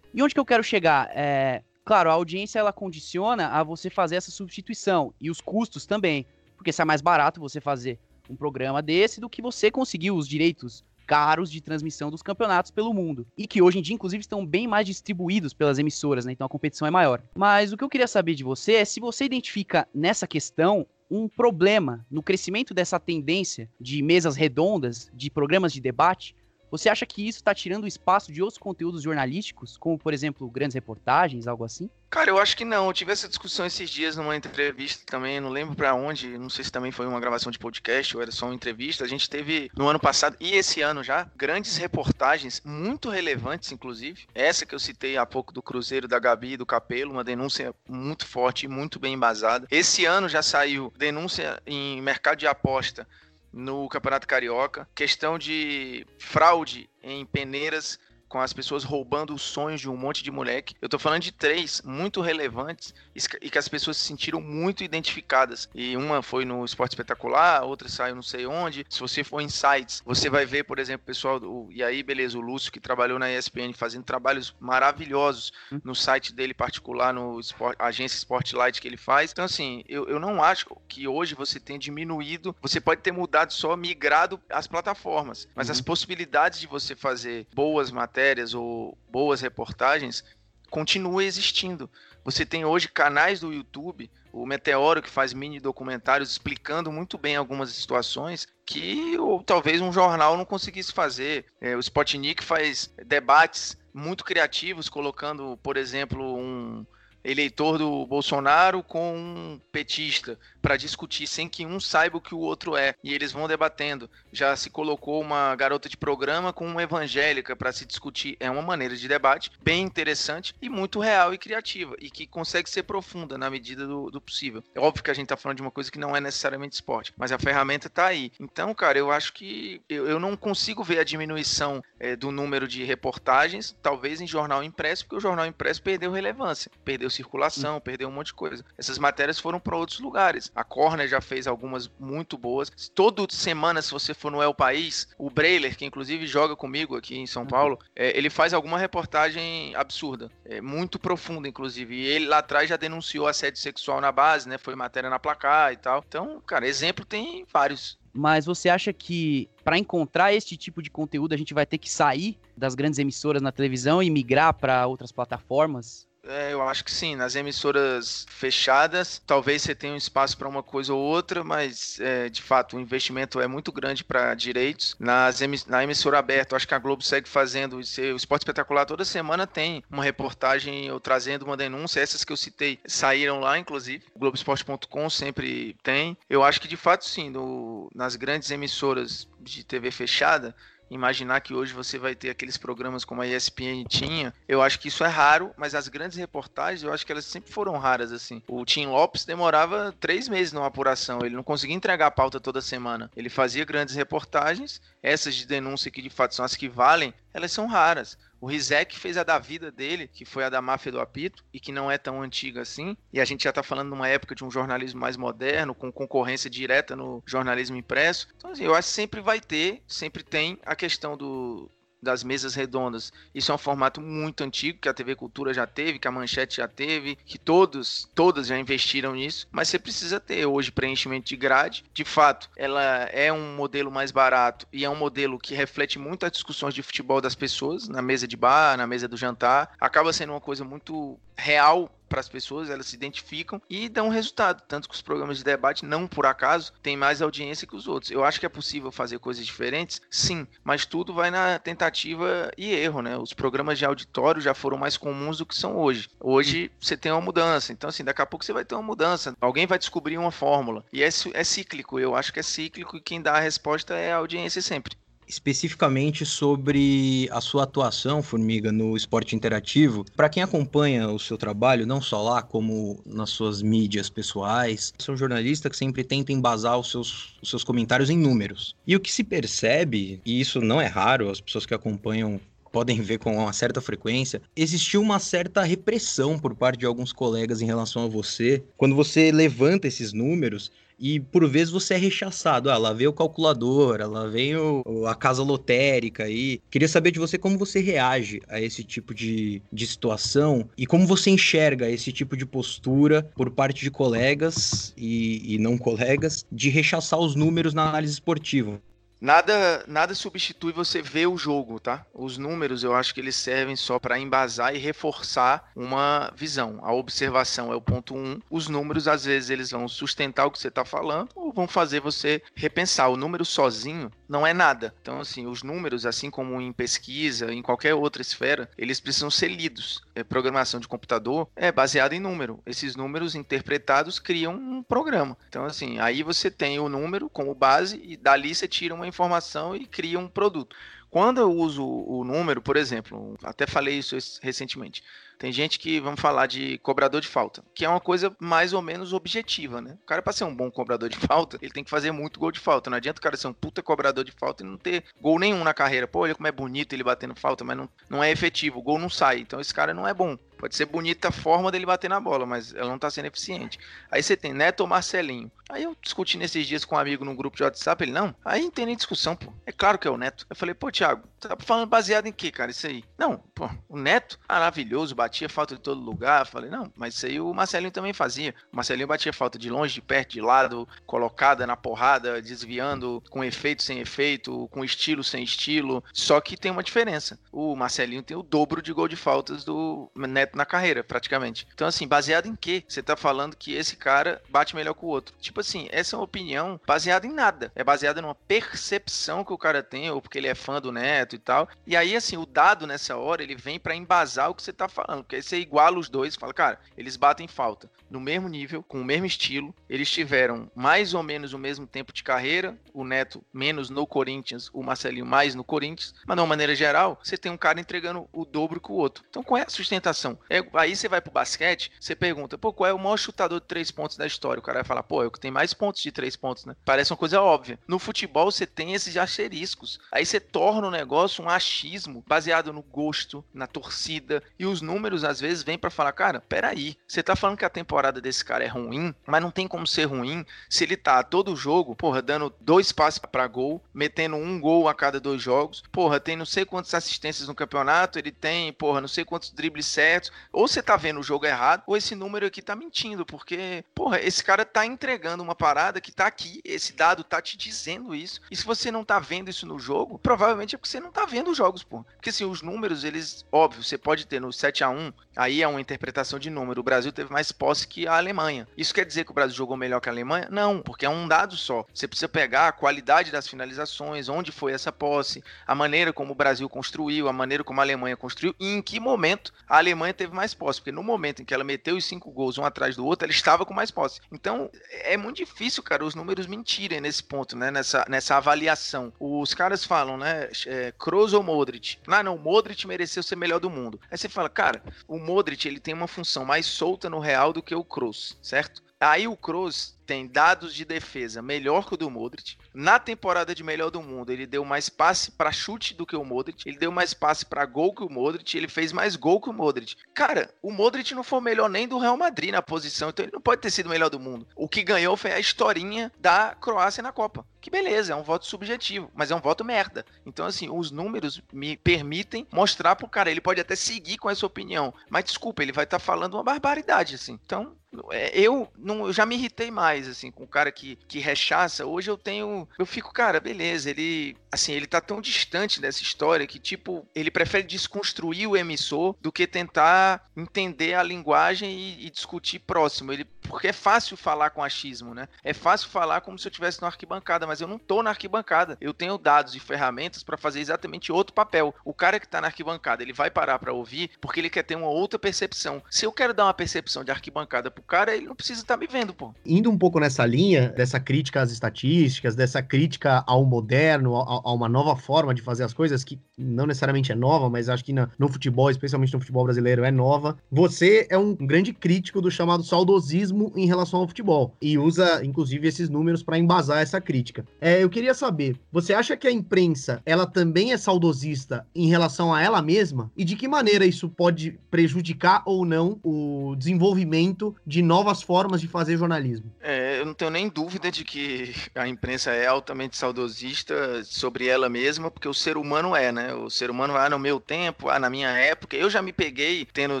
Speaker 3: E onde que eu quero chegar? É, claro, a audiência ela condiciona a você fazer essa substituição e os custos também, porque sai mais barato você fazer um programa desse do que você conseguir os direitos caros de transmissão dos campeonatos pelo mundo. E que hoje em dia, inclusive, estão bem mais distribuídos pelas emissoras, né? Então a competição é maior. Mas o que eu queria saber de você é se você identifica nessa questão um problema no crescimento dessa tendência de mesas redondas, de programas de debate, Você acha que isso está tirando o espaço de outros conteúdos jornalísticos, como por exemplo grandes reportagens, algo assim?
Speaker 4: Cara, eu acho que não. Eu tive essa discussão esses dias numa entrevista também, não lembro para onde, não sei se também foi uma gravação de podcast ou era só uma entrevista. A gente teve no ano passado e esse ano já grandes reportagens muito relevantes, inclusive. Essa que eu citei há pouco do Cruzeiro da Gabi e do Capelo, uma denúncia muito forte e muito bem embasada. Esse ano já saiu denúncia em mercado de aposta no Campeonato Carioca, questão de fraude em peneiras com as pessoas roubando os sonhos de um monte de moleque. Eu tô falando de três muito relevantes e que as pessoas se sentiram muito identificadas. E uma foi no Esporte Espetacular, outra saiu não sei onde. Se você for em sites, você vai ver, por exemplo, o pessoal do. E aí, beleza, o Lúcio que trabalhou na ESPN fazendo trabalhos maravilhosos hum. no site dele particular, no Sport, agência Sportlight que ele faz. Então, assim, eu, eu não acho que hoje você tenha diminuído. Você pode ter mudado só, migrado as plataformas. Mas uhum. as possibilidades de você fazer boas matérias matérias ou boas reportagens continua existindo. Você tem hoje canais do YouTube, o Meteoro que faz mini documentários explicando muito bem algumas situações que ou talvez um jornal não conseguisse fazer. É, o Spotnik faz debates muito criativos, colocando, por exemplo, um eleitor do Bolsonaro com um petista para discutir sem que um saiba o que o outro é e eles vão debatendo. Já se colocou uma garota de programa com uma evangélica para se discutir. É uma maneira de debate bem interessante e muito real e criativa e que consegue ser profunda na medida do, do possível. É óbvio que a gente está falando de uma coisa que não é necessariamente esporte, mas a ferramenta está aí. Então, cara, eu acho que eu, eu não consigo ver a diminuição é, do número de reportagens, talvez em jornal impresso, porque o jornal impresso perdeu relevância, perdeu circulação, perdeu um monte de coisa. Essas matérias foram para outros lugares. A Corner já fez algumas muito boas. Toda semana, se você for no El País, o Breiler, que inclusive joga comigo aqui em São uhum. Paulo, é, ele faz alguma reportagem absurda, é, muito profunda, inclusive. E ele lá atrás já denunciou assédio sexual na base, né? Foi matéria na placar e tal. Então, cara, exemplo tem vários.
Speaker 3: Mas você acha que para encontrar este tipo de conteúdo a gente vai ter que sair das grandes emissoras na televisão e migrar para outras plataformas?
Speaker 4: É, eu acho que sim. Nas emissoras fechadas, talvez você tenha um espaço para uma coisa ou outra, mas é, de fato o investimento é muito grande para direitos. Nas na emissora aberta, eu acho que a Globo segue fazendo. O Esporte Espetacular toda semana tem uma reportagem ou trazendo uma denúncia. Essas que eu citei saíram lá, inclusive. Globoesporte.com sempre tem. Eu acho que de fato sim, no, nas grandes emissoras de TV fechada, imaginar que hoje você vai ter aqueles programas como a ESPN tinha, eu acho que isso é raro, mas as grandes reportagens, eu acho que elas sempre foram raras, assim. O Tim Lopes demorava três meses numa apuração, ele não conseguia entregar a pauta toda semana. Ele fazia grandes reportagens, essas de denúncia que de fato são as que valem, elas são raras. O Rizek fez a da vida dele, que foi a da máfia do apito, e que não é tão antiga assim. E a gente já está falando numa época de um jornalismo mais moderno, com concorrência direta no jornalismo impresso. Então, assim, eu acho que sempre vai ter, sempre tem a questão do, das mesas redondas. Isso é um formato muito antigo que a TV Cultura já teve, que a Manchete já teve, que todos, todas já investiram nisso, mas você precisa ter hoje preenchimento de grade. De fato, ela é um modelo mais barato e é um modelo que reflete muito as discussões de futebol das pessoas na mesa de bar, na mesa do jantar. Acaba sendo uma coisa muito real para as pessoas, elas se identificam e dão resultado. Tanto que os programas de debate, não por acaso, têm mais audiência que os outros. Eu acho que é possível fazer coisas diferentes, sim, mas tudo vai na tentativa e erro, né? Os programas de auditório já foram mais comuns do que são hoje. Hoje você tem uma mudança, então assim, daqui a pouco você vai ter uma mudança. Alguém vai descobrir uma fórmula. E é, é cíclico, eu acho que é cíclico e quem dá a resposta é a audiência sempre
Speaker 1: especificamente sobre a sua atuação, Formiga, no esporte interativo. Para quem acompanha o seu trabalho, não só lá, como nas suas mídias pessoais, você é um jornalista que sempre tenta embasar os seus, os seus comentários em números. E o que se percebe, e isso não é raro, as pessoas que acompanham podem ver com uma certa frequência, existiu uma certa repressão por parte de alguns colegas em relação a você. Quando você levanta esses números, e por vezes você é rechaçado. Ah, lá vem o calculador, lá vem o, a casa lotérica aí. Queria saber de você como você reage a esse tipo de, de situação e como você enxerga esse tipo de postura por parte de colegas e, e não colegas de rechaçar os números na análise esportiva.
Speaker 4: Nada, nada substitui você ver o jogo, tá? Os números eu acho que eles servem só para embasar e reforçar uma visão. A observação é o ponto um. Os números às vezes eles vão sustentar o que você está falando ou vão fazer você repensar. O número sozinho não é nada. Então, assim, os números, assim como em pesquisa, em qualquer outra esfera, eles precisam ser lidos. É, programação de computador é baseada em número. Esses números interpretados criam um programa. Então, assim, aí você tem o número como base e dali você tira uma informação e cria um produto. Quando eu uso o número, por exemplo, até falei isso recentemente, tem gente que, vamos falar de cobrador de falta, que é uma coisa mais ou menos objetiva, né? O cara, para ser um bom cobrador de falta, ele tem que fazer muito gol de falta. Não adianta o cara ser um puta cobrador de falta e não ter gol nenhum na carreira. Pô, olha como é bonito ele batendo falta, mas não, não é efetivo, o gol não sai. Então esse cara não é bom. Pode ser bonita a forma dele bater na bola, mas ela não tá sendo eficiente. Aí você tem Neto ou Marcelinho. Aí eu discuti nesses dias com um amigo num grupo de WhatsApp, ele, não, aí não tem nem discussão, pô. É claro que é o Neto. Eu falei, pô, Thiago, tá falando baseado em quê, cara, isso aí? Não, pô, o Neto, maravilhoso, batia falta de todo lugar. Eu falei, não, mas isso aí o Marcelinho também fazia. O Marcelinho batia falta de longe, de perto, de lado, colocada na porrada, desviando, com efeito, sem efeito, com estilo, sem estilo. Só que tem uma diferença. O Marcelinho tem o dobro de gol de faltas do Neto na carreira, praticamente. Então, assim, baseado em quê? Você tá falando que esse cara bate melhor que o outro. Tipo assim, essa é uma opinião baseada em nada. É baseada numa percepção que o cara tem, ou porque ele é fã do Neto e tal. E aí, assim, o dado nessa hora, ele vem para embasar o que você tá falando. Porque aí você iguala os dois e fala, cara, eles batem falta no mesmo nível, com o mesmo estilo. Eles tiveram mais ou menos o mesmo tempo de carreira. O Neto menos no Corinthians, o Marcelinho mais no Corinthians. Mas de uma maneira geral, você tem um cara entregando o dobro que o outro. Então, qual é a sustentação? É aí você vai pro basquete, você pergunta, pô, qual é o maior chutador de três pontos da história? O cara vai falar, pô, é o que tem mais pontos de três pontos, né? Parece uma coisa óbvia. No futebol, você tem esses asteriscos. Aí você torna o negócio um achismo baseado no gosto, na torcida. E os números, às vezes, vêm para falar, cara, peraí, você tá falando que a temporada desse cara é ruim, mas não tem como ser ruim se ele tá todo jogo, porra, dando dois passes para gol, metendo um gol a cada dois jogos, porra, tem não sei quantas assistências no campeonato, ele tem, porra, não sei quantos dribles certos, ou você tá vendo o jogo errado, ou esse número aqui tá mentindo, porque, porra, esse cara tá entregando uma parada que tá aqui, esse dado tá te dizendo isso. E se você não tá vendo isso no jogo, provavelmente é porque você não tá vendo os jogos, pô. Porque assim, os números, eles, óbvio, você pode ter no 7 a 1 aí é uma interpretação de número. O Brasil teve mais posse que a Alemanha. Isso quer dizer que o Brasil jogou melhor que a Alemanha? Não, porque é um dado só. Você precisa pegar a qualidade das finalizações, onde foi essa posse, a maneira como o Brasil construiu, a maneira como a Alemanha construiu e em que momento a Alemanha teve mais posse. Porque no momento em que ela meteu os cinco gols um atrás do outro, ela estava com mais posse. Então, é muito difícil, cara, os números mentirem nesse ponto, né? Nessa, nessa avaliação. Os caras falam, né? É, Kroos ou Modric? Ah, não, Modric mereceu ser melhor do mundo. Aí você fala, cara, o Modric ele tem uma função mais solta no Real do que o Kroos, certo? Aí o Kroos tem dados de defesa melhor que o do Modric. Na temporada de melhor do mundo, ele deu mais passe para chute do que o Modric. Ele deu mais passe para gol que o Modric. Ele fez mais gol que o Modric. Cara, o Modric não foi melhor nem do Real Madrid na posição, então ele não pode ter sido o melhor do mundo. O que ganhou foi a historinha da Croácia na Copa. Que beleza, é um voto subjetivo, mas é um voto merda. Então, assim, os números me permitem mostrar pro cara. Ele pode até seguir com essa opinião, mas desculpa, ele vai estar tá falando uma barbaridade, assim. Então, é, eu, não, eu já me irritei mais, assim, com o cara que, que rechaça. Hoje eu tenho. Eu fico, cara, beleza, ele. Assim, ele tá tão distante dessa história que, tipo, ele prefere desconstruir o emissor do que tentar entender a linguagem e, e discutir próximo. Ele, porque é fácil falar com achismo, né? É fácil falar como se eu estivesse na arquibancada, mas eu não tô na arquibancada. Eu tenho dados e ferramentas para fazer exatamente outro papel. O cara que tá na arquibancada, ele vai parar para ouvir porque ele quer ter uma outra percepção. Se eu quero dar uma percepção de arquibancada pro cara, ele não precisa estar tá me vendo, pô.
Speaker 2: Indo um pouco nessa linha, dessa crítica às estatísticas, dessa crítica ao moderno, a, a uma nova forma de fazer as coisas, que não necessariamente é nova, mas acho que na, no futebol, especialmente no futebol brasileiro, é nova. Você é um grande crítico do chamado saudosismo em relação ao futebol e usa, inclusive, esses números para embasar essa crítica. É, eu queria saber, você acha que a imprensa ela também é saudosista em relação a ela mesma? E de que maneira isso pode prejudicar ou não o desenvolvimento de novas formas de fazer jornalismo?
Speaker 4: É, eu não tenho nem dúvida de que <laughs> a imprensa é altamente saudosista sobre ela mesma, porque o ser humano é, né? O ser humano, ah, no meu tempo, ah, na minha época. Eu já me peguei tendo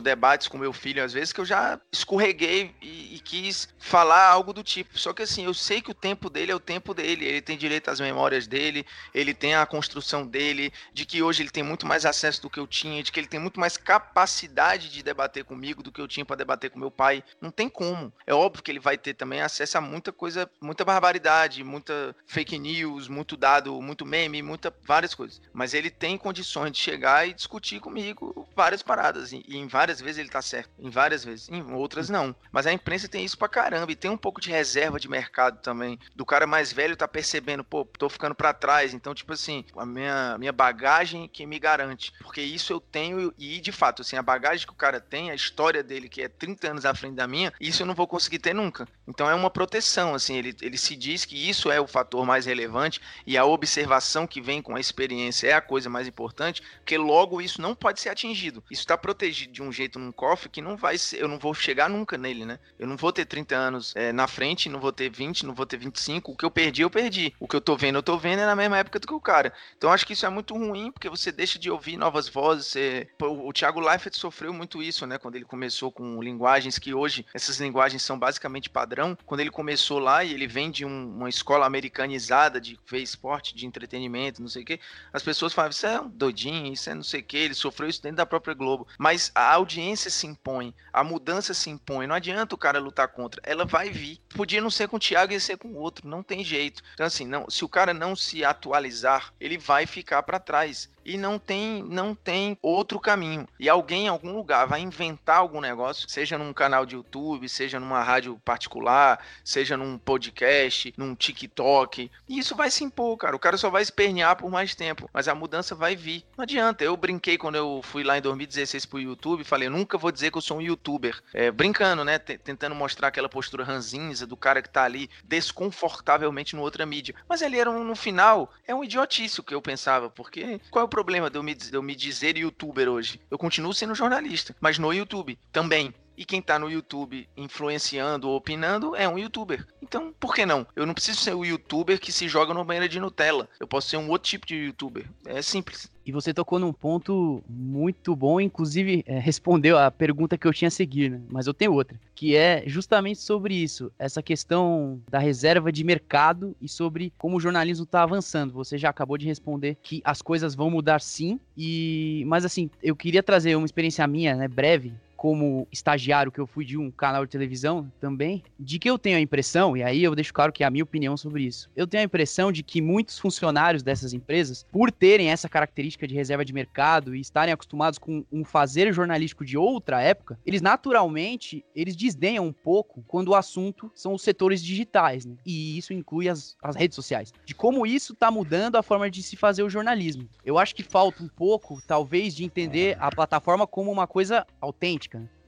Speaker 4: debates com meu filho, às vezes, que eu já escorreguei e, e quis falar algo do tipo. Só que assim, eu sei que o tempo dele é o tempo dele, ele tem direito às memórias dele, ele tem a construção dele, de que hoje ele tem muito mais acesso do que eu tinha, de que ele tem muito mais capacidade de debater comigo do que eu tinha para debater com meu pai. Não tem como. É óbvio que ele vai ter também acesso a muita coisa, muita barbaridade, muita fake news, muito dado, muito meme, muita várias coisas. Mas ele tem condições de chegar e discutir comigo várias paradas. E, e em várias vezes ele tá certo, em várias vezes, em outras não. Mas a imprensa tem isso pra caramba e tem um pouco de reserva de mercado também. Do cara mais velho tá percebendo, pô, tô ficando para trás. Então, tipo assim, a minha, minha bagagem que me garante. Porque isso eu tenho e, de fato, assim, a bagagem que o cara tem, a história dele, que é 30 anos à frente da minha, isso eu não vou conseguir ter nunca. Então é uma proteção, assim, ele, ele se diz que isso é o fator mais relevante e a observação que vem com a experiência é a coisa mais importante, porque logo isso não pode ser atingido. Isso está protegido de um jeito num cofre que não vai ser, eu não vou chegar nunca nele, né? Eu não vou ter 30 anos é, na frente, não vou ter 20, não vou ter 25. O que eu perdi, eu perdi. O que eu tô vendo, eu tô vendo é na mesma época do que o cara. Então acho que isso é muito ruim, porque você deixa de ouvir novas vozes. Você... O, o Thiago Leifert sofreu muito isso, né? Quando ele começou com linguagens que hoje, essas linguagens são basicamente padrão. Quando ele começou lá e ele vem de um, uma escola americanizada de ver esporte, de entretenimento, não sei o quê, as pessoas falavam, isso é um doidinho, isso é não sei o quê. Ele sofreu isso dentro da própria Globo. Mas a audiência se impõe, a mudança se impõe. Não adianta o cara lutar contra. Ela vai vir. Podia não ser com o Thiago, ia ser com o outro. Não tem jeito. Então, assim, não, se o cara não se atualizar, ele vai ficar para trás e não tem não tem outro caminho. E alguém em algum lugar vai inventar algum negócio, seja num canal de YouTube, seja numa rádio particular, seja num podcast, num TikTok, e isso vai se impor, cara. O cara só vai espernear por mais tempo, mas a mudança vai vir. Não adianta. Eu brinquei quando eu fui lá em 2016 pro YouTube, falei, nunca vou dizer que eu sou um youtuber. É, brincando, né? T tentando mostrar aquela postura ranzinza do cara que tá ali desconfortavelmente no outra mídia. Mas ele era um, no final, é um idiotice o que eu pensava, porque qual é o problema de eu, me, de eu me dizer youtuber hoje? Eu continuo sendo jornalista, mas no YouTube também. E quem tá no YouTube influenciando ou opinando é um youtuber. Então, por que não? Eu não preciso ser o youtuber que se joga no banheiro de Nutella. Eu posso ser um outro tipo de youtuber. É simples.
Speaker 3: E você tocou num ponto muito bom, inclusive é, respondeu a pergunta que eu tinha a seguir, né? Mas eu tenho outra, que é justamente sobre isso, essa questão da reserva de mercado e sobre como o jornalismo está avançando. Você já acabou de responder que as coisas vão mudar sim, e mas assim, eu queria trazer uma experiência minha, né, breve, como estagiário que eu fui de um canal de televisão também, de que eu tenho a impressão, e aí eu deixo claro que é a minha opinião sobre isso. Eu tenho a impressão de que muitos funcionários dessas empresas, por terem essa característica de reserva de mercado e estarem acostumados com um fazer jornalístico de outra época, eles naturalmente, eles desdenham um pouco quando o assunto são os setores digitais, né? E isso inclui as, as redes sociais. De como isso está mudando a forma de se fazer o jornalismo. Eu acho que falta um pouco, talvez, de entender a plataforma como uma coisa autêntica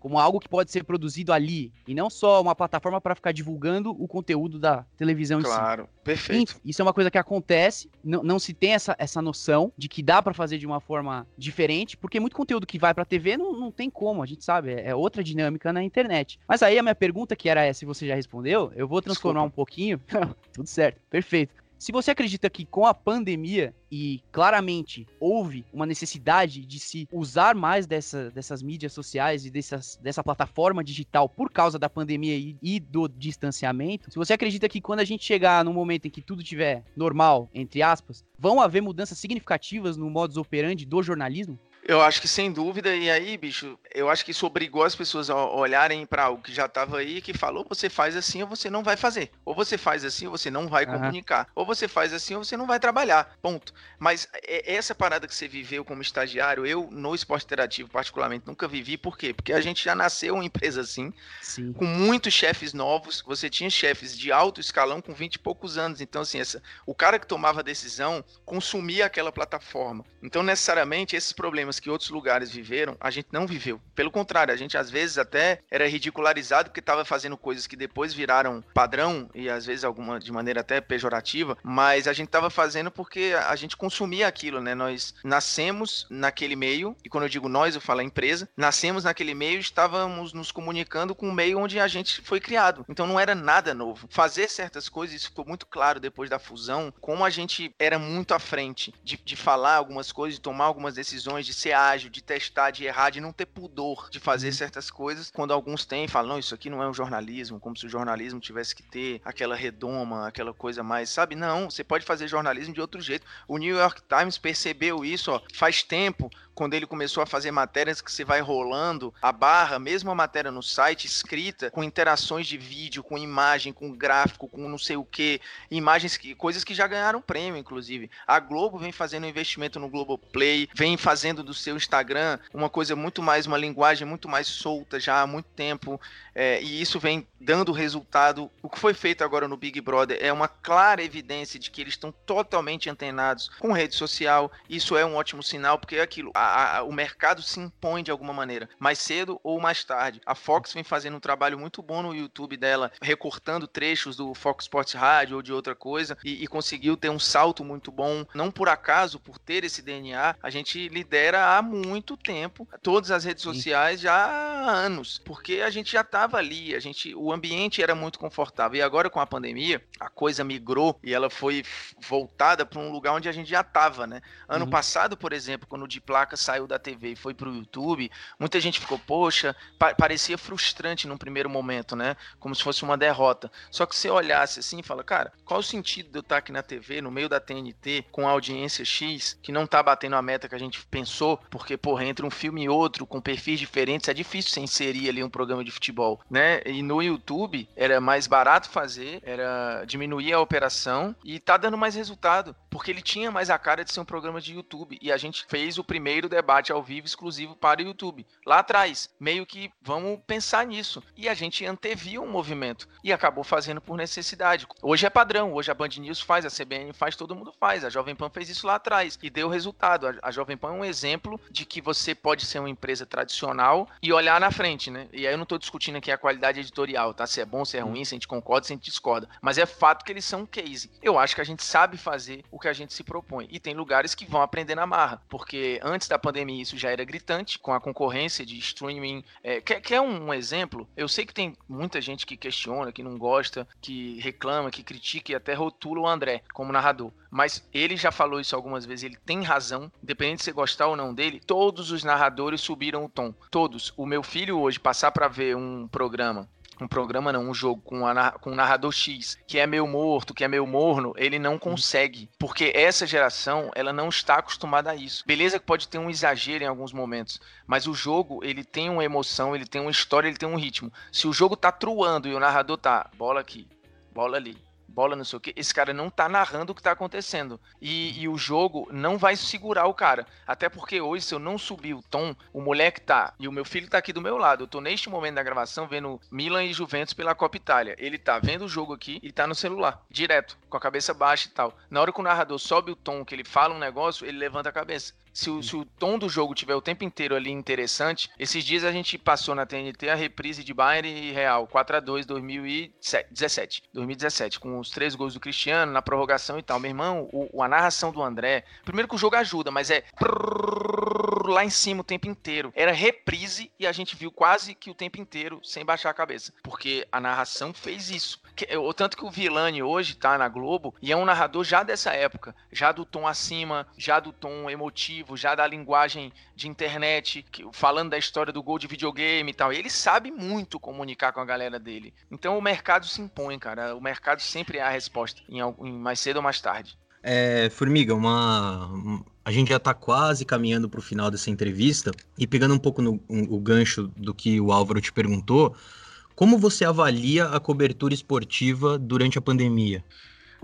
Speaker 3: como algo que pode ser produzido ali e não só uma plataforma para ficar divulgando o conteúdo da televisão
Speaker 4: claro,
Speaker 3: em si.
Speaker 4: Claro, perfeito.
Speaker 3: Isso é uma coisa que acontece, não, não se tem essa, essa noção de que dá para fazer de uma forma diferente, porque muito conteúdo que vai para TV não, não tem como, a gente sabe, é, é outra dinâmica na internet. Mas aí a minha pergunta, que era essa, se você já respondeu, eu vou transformar Desculpa. um pouquinho. <laughs> Tudo certo, perfeito. Se você acredita que com a pandemia e claramente houve uma necessidade de se usar mais dessa, dessas mídias sociais e dessas, dessa plataforma digital por causa da pandemia e, e, do distanciamento, se você acredita que quando a gente chegar num momento em que tudo tiver normal, entre aspas, vão haver mudanças significativas no modus operandi do jornalismo?
Speaker 4: Eu acho que sem dúvida, e aí, bicho, eu acho que isso obrigou as pessoas a olharem para algo que já estava aí, que falou: você faz assim ou você não vai fazer. Ou você faz assim ou você não vai uhum. comunicar. Ou você faz assim ou você não vai trabalhar. Ponto. Mas essa parada que você viveu como estagiário, eu no esporte interativo, particularmente, nunca vivi. Por quê? Porque a gente já nasceu uma empresa assim, Sim. com muitos chefes novos. Você tinha chefes de alto escalão com 20 e poucos anos. Então, assim, essa, o cara que tomava a decisão consumia aquela plataforma. Então, necessariamente, esses problemas problemas que outros lugares viveram, a gente não viveu. Pelo contrário, a gente às vezes até era ridicularizado porque estava fazendo coisas que depois viraram padrão e às vezes alguma de maneira até pejorativa, mas a gente estava fazendo porque a gente consumia aquilo, né? Nós nascemos naquele meio, e quando eu digo nós, eu falo a empresa, nascemos naquele meio e estávamos nos comunicando com o meio onde a gente foi criado. Então não era nada novo. Fazer certas coisas, isso ficou muito claro depois da fusão, como a gente era muito à frente de, de falar algumas coisas, de tomar algumas decisões, de ser ágil, de testar, de errar, de não ter pudor de fazer uhum. certas coisas, quando alguns têm, falam, não, isso aqui não é um jornalismo, como se o jornalismo tivesse que ter aquela redoma, aquela coisa mais, sabe? Não, você pode fazer jornalismo de outro jeito. O New York Times percebeu isso, ó, faz tempo, quando ele começou a fazer matérias que você vai rolando a barra, mesmo a matéria no site escrita, com interações de vídeo, com imagem, com gráfico, com não sei o que, imagens que coisas que já ganharam prêmio, inclusive. A Globo vem fazendo um investimento no Globoplay, vem fazendo do seu Instagram uma coisa muito mais, uma linguagem muito mais solta já há muito tempo, é, e isso vem dando resultado. O que foi feito agora no Big Brother é uma clara evidência de que eles estão totalmente antenados com rede social. Isso é um ótimo sinal, porque é aquilo, a, a, o mercado se impõe de alguma maneira, mais cedo ou mais tarde. A Fox vem fazendo um trabalho muito bom no YouTube dela, recortando trechos do Fox Sports Rádio ou de outra coisa, e, e conseguiu ter um salto muito bom. Não por acaso, por ter esse DNA, a gente lidera há muito tempo todas as redes sociais já há anos, porque a gente já estava ali, a gente, o ambiente era muito confortável. E agora com a pandemia, a coisa migrou e ela foi voltada para um lugar onde a gente já estava, né? Ano uhum. passado, por exemplo, quando o de placa saiu da TV e foi para o YouTube, muita gente ficou, poxa, pa parecia frustrante num primeiro momento, né? Como se fosse uma derrota. Só que se olhasse assim, fala, cara, qual o sentido de eu estar aqui na TV, no meio da TNT, com audiência X, que não tá batendo a meta que a gente pensou, porque, porra, entre um filme e outro, com perfis diferentes, é difícil você inserir ali um programa de futebol, né? E no YouTube era mais barato fazer, era diminuir a operação e tá dando mais resultado, porque ele tinha mais a cara de ser um programa de YouTube e a gente fez o primeiro debate ao vivo exclusivo para o YouTube. Lá atrás, meio que vamos pensar nisso. E a gente anteviu um movimento e acabou fazendo por necessidade. Hoje é padrão, hoje a Band News faz, a CBN faz, todo mundo faz. A Jovem Pan fez isso lá atrás e deu resultado. A, Jovem Pan é um exemplo de que você pode ser uma empresa tradicional e olhar na frente, né? E aí eu não estou discutindo aqui a qualidade editorial, tá? Se é bom, se é ruim, se a gente concorda, se a gente discorda. Mas é fato que eles são um case. Eu acho que a gente sabe fazer o que a gente se propõe. E tem lugares que vão aprender na marra, porque antes da pandemia isso já era gritante, com a concorrência de streaming. É, quer, quer um exemplo? Eu sei que tem muita gente que questiona, que não gosta, que reclama, que critica e até rotula o André como narrador. Mas ele já falou isso algumas vezes, ele tem razão, independente de você gostar ou não dele, todos os narradores subiram o tom. Todos. O meu filho hoje passar para ver um programa um programa não, um jogo com, a, com um narrador X, que é meio morto, que é meio morno, ele não consegue. Porque essa geração, ela não está acostumada a isso. Beleza que pode ter um exagero em alguns momentos, mas o jogo, ele tem uma emoção, ele tem uma história, ele tem um ritmo. Se o jogo tá truando e o narrador tá, bola aqui, bola ali, bola, não sei o que, esse cara não tá narrando o que tá acontecendo. E, e, o jogo não vai segurar o cara. Até porque hoje, se eu não subir o tom, o moleque tá, e o meu filho tá aqui do meu lado. Eu tô neste momento da gravação vendo Milan e Juventus pela Copa Itália. Ele tá vendo o jogo aqui e tá no celular, direto, com a cabeça baixa e tal. Na hora que o narrador sobe o tom, que ele fala um negócio, ele levanta a cabeça se o, se o tom do jogo tiver o tempo inteiro ali interessante, esses dias a gente passou na TNT a reprise de Bayern e Real, 4 a 2 2017, 2017, com os três gols do Cristiano na prorrogação e tal. Meu irmão, o, a narração do André, primeiro que o jogo ajuda, mas é lá em cima o tempo inteiro. Era reprise e a gente viu quase que o tempo inteiro sem baixar a cabeça, porque a narração fez isso. O tanto que o Vilani hoje tá na Globo e é um narrador já dessa época, já do tom acima, já do tom emotivo, já da linguagem de internet, falando da história do gol de videogame e tal. E ele sabe muito comunicar com a galera dele. Então o mercado se impõe, cara. O mercado sempre é a resposta, em, em mais cedo ou mais tarde.
Speaker 1: É, Formiga, uma, a gente já está quase caminhando para o final dessa entrevista e pegando um pouco no, um, o gancho do que o Álvaro te perguntou, como você avalia a cobertura esportiva durante a pandemia?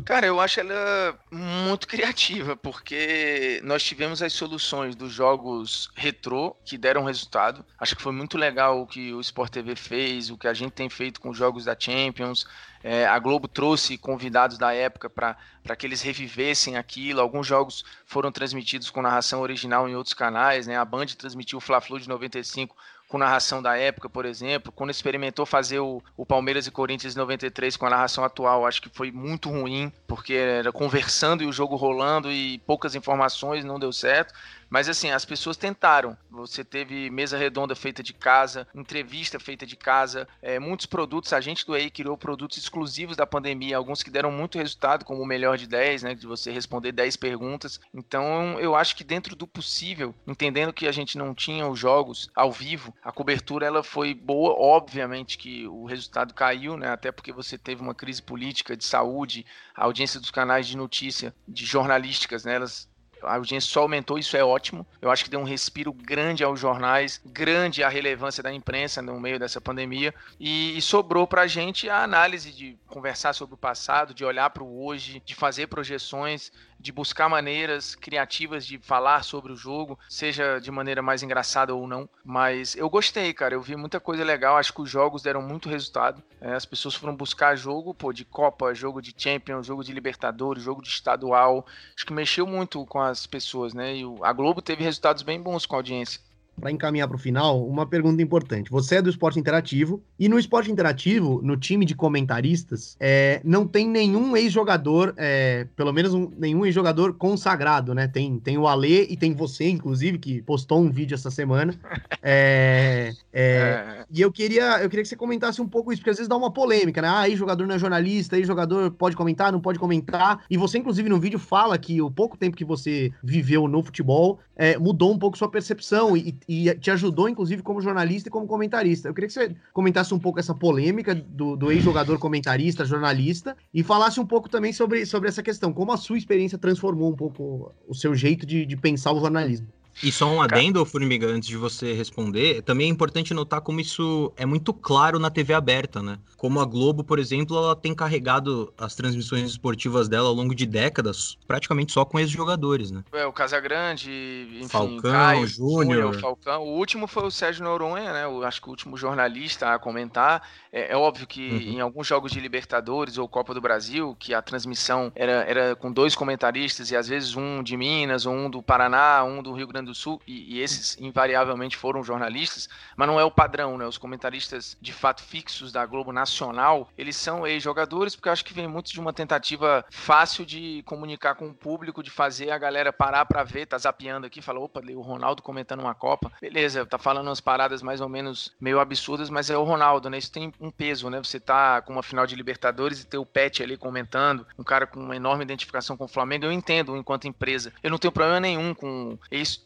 Speaker 4: Cara, eu acho ela muito criativa, porque nós tivemos as soluções dos jogos retrô que deram resultado. Acho que foi muito legal o que o Sport TV fez, o que a gente tem feito com os jogos da Champions. É, a Globo trouxe convidados da época para que eles revivessem aquilo. Alguns jogos foram transmitidos com narração original em outros canais. Né? A Band transmitiu o Fla-Flu de 95 com narração da época, por exemplo. Quando experimentou fazer o, o Palmeiras e Corinthians em 93 com a narração atual, acho que foi muito ruim, porque era conversando e o jogo rolando e poucas informações, não deu certo. Mas assim, as pessoas tentaram. Você teve mesa redonda feita de casa, entrevista feita de casa, é, muitos produtos. A gente do EI criou produtos exclusivos da pandemia, alguns que deram muito resultado, como o melhor de 10, né? De você responder 10 perguntas. Então, eu acho que dentro do possível, entendendo que a gente não tinha os jogos ao vivo, a cobertura ela foi boa. Obviamente que o resultado caiu, né? Até porque você teve uma crise política de saúde, a audiência dos canais de notícia, de jornalísticas, né? Elas a audiência só aumentou, isso é ótimo. Eu acho que deu um respiro grande aos jornais, grande a relevância da imprensa no meio dessa pandemia e, e sobrou pra gente a análise de conversar sobre o passado, de olhar para o hoje, de fazer projeções de buscar maneiras criativas de falar sobre o jogo, seja de maneira mais engraçada ou não. Mas eu gostei, cara. Eu vi muita coisa legal. Acho que os jogos deram muito resultado. É, as pessoas foram buscar jogo, pô, de Copa, jogo de Champions, jogo de Libertadores, jogo de estadual. Acho que mexeu muito com as pessoas, né? E a Globo teve resultados bem bons com a audiência
Speaker 2: para encaminhar para o final, uma pergunta importante. Você é do esporte interativo, e no esporte interativo, no time de comentaristas, é, não tem nenhum ex-jogador, é, pelo menos um, nenhum ex-jogador consagrado, né? Tem, tem o Alê e tem você, inclusive, que postou um vídeo essa semana. <laughs> É, é, é, e eu queria, eu queria que você comentasse um pouco isso, porque às vezes dá uma polêmica, né? Ah, ex-jogador não é jornalista, ex-jogador pode comentar, não pode comentar. E você, inclusive, no vídeo fala que o pouco tempo que você viveu no futebol é, mudou um pouco sua percepção e, e, te ajudou, inclusive, como jornalista e como comentarista. Eu queria que você comentasse um pouco essa polêmica do, do ex-jogador comentarista, jornalista, e falasse um pouco também sobre, sobre essa questão, como a sua experiência transformou um pouco o seu jeito de, de pensar o jornalismo.
Speaker 1: E só um adendo, Formiga, antes de você responder, também é importante notar como isso é muito claro na TV aberta, né? Como a Globo, por exemplo, ela tem carregado as transmissões esportivas dela ao longo de décadas, praticamente só com esses jogadores, né?
Speaker 4: É, o Casagrande, enfim,
Speaker 1: Falcão, Caio, Júnior.
Speaker 4: Falcão. O último foi o Sérgio Noronha, né? Eu acho que o último jornalista a comentar. É, é óbvio que uhum. em alguns jogos de Libertadores ou Copa do Brasil, que a transmissão era, era com dois comentaristas e às vezes um de Minas, ou um do Paraná, um do Rio Grande do Sul, e, e esses invariavelmente foram jornalistas, mas não é o padrão, né? Os comentaristas de fato fixos da Globo Nacional eles são ex-jogadores, porque eu acho que vem muito de uma tentativa fácil de comunicar com o público, de fazer a galera parar para ver, tá zapeando aqui, fala, opa, o Ronaldo comentando uma Copa. Beleza, tá falando umas paradas mais ou menos meio absurdas, mas é o Ronaldo, né? Isso tem um peso, né? Você tá com uma final de Libertadores e ter o Pet ali comentando, um cara com uma enorme identificação com o Flamengo, eu entendo enquanto empresa. Eu não tenho problema nenhum com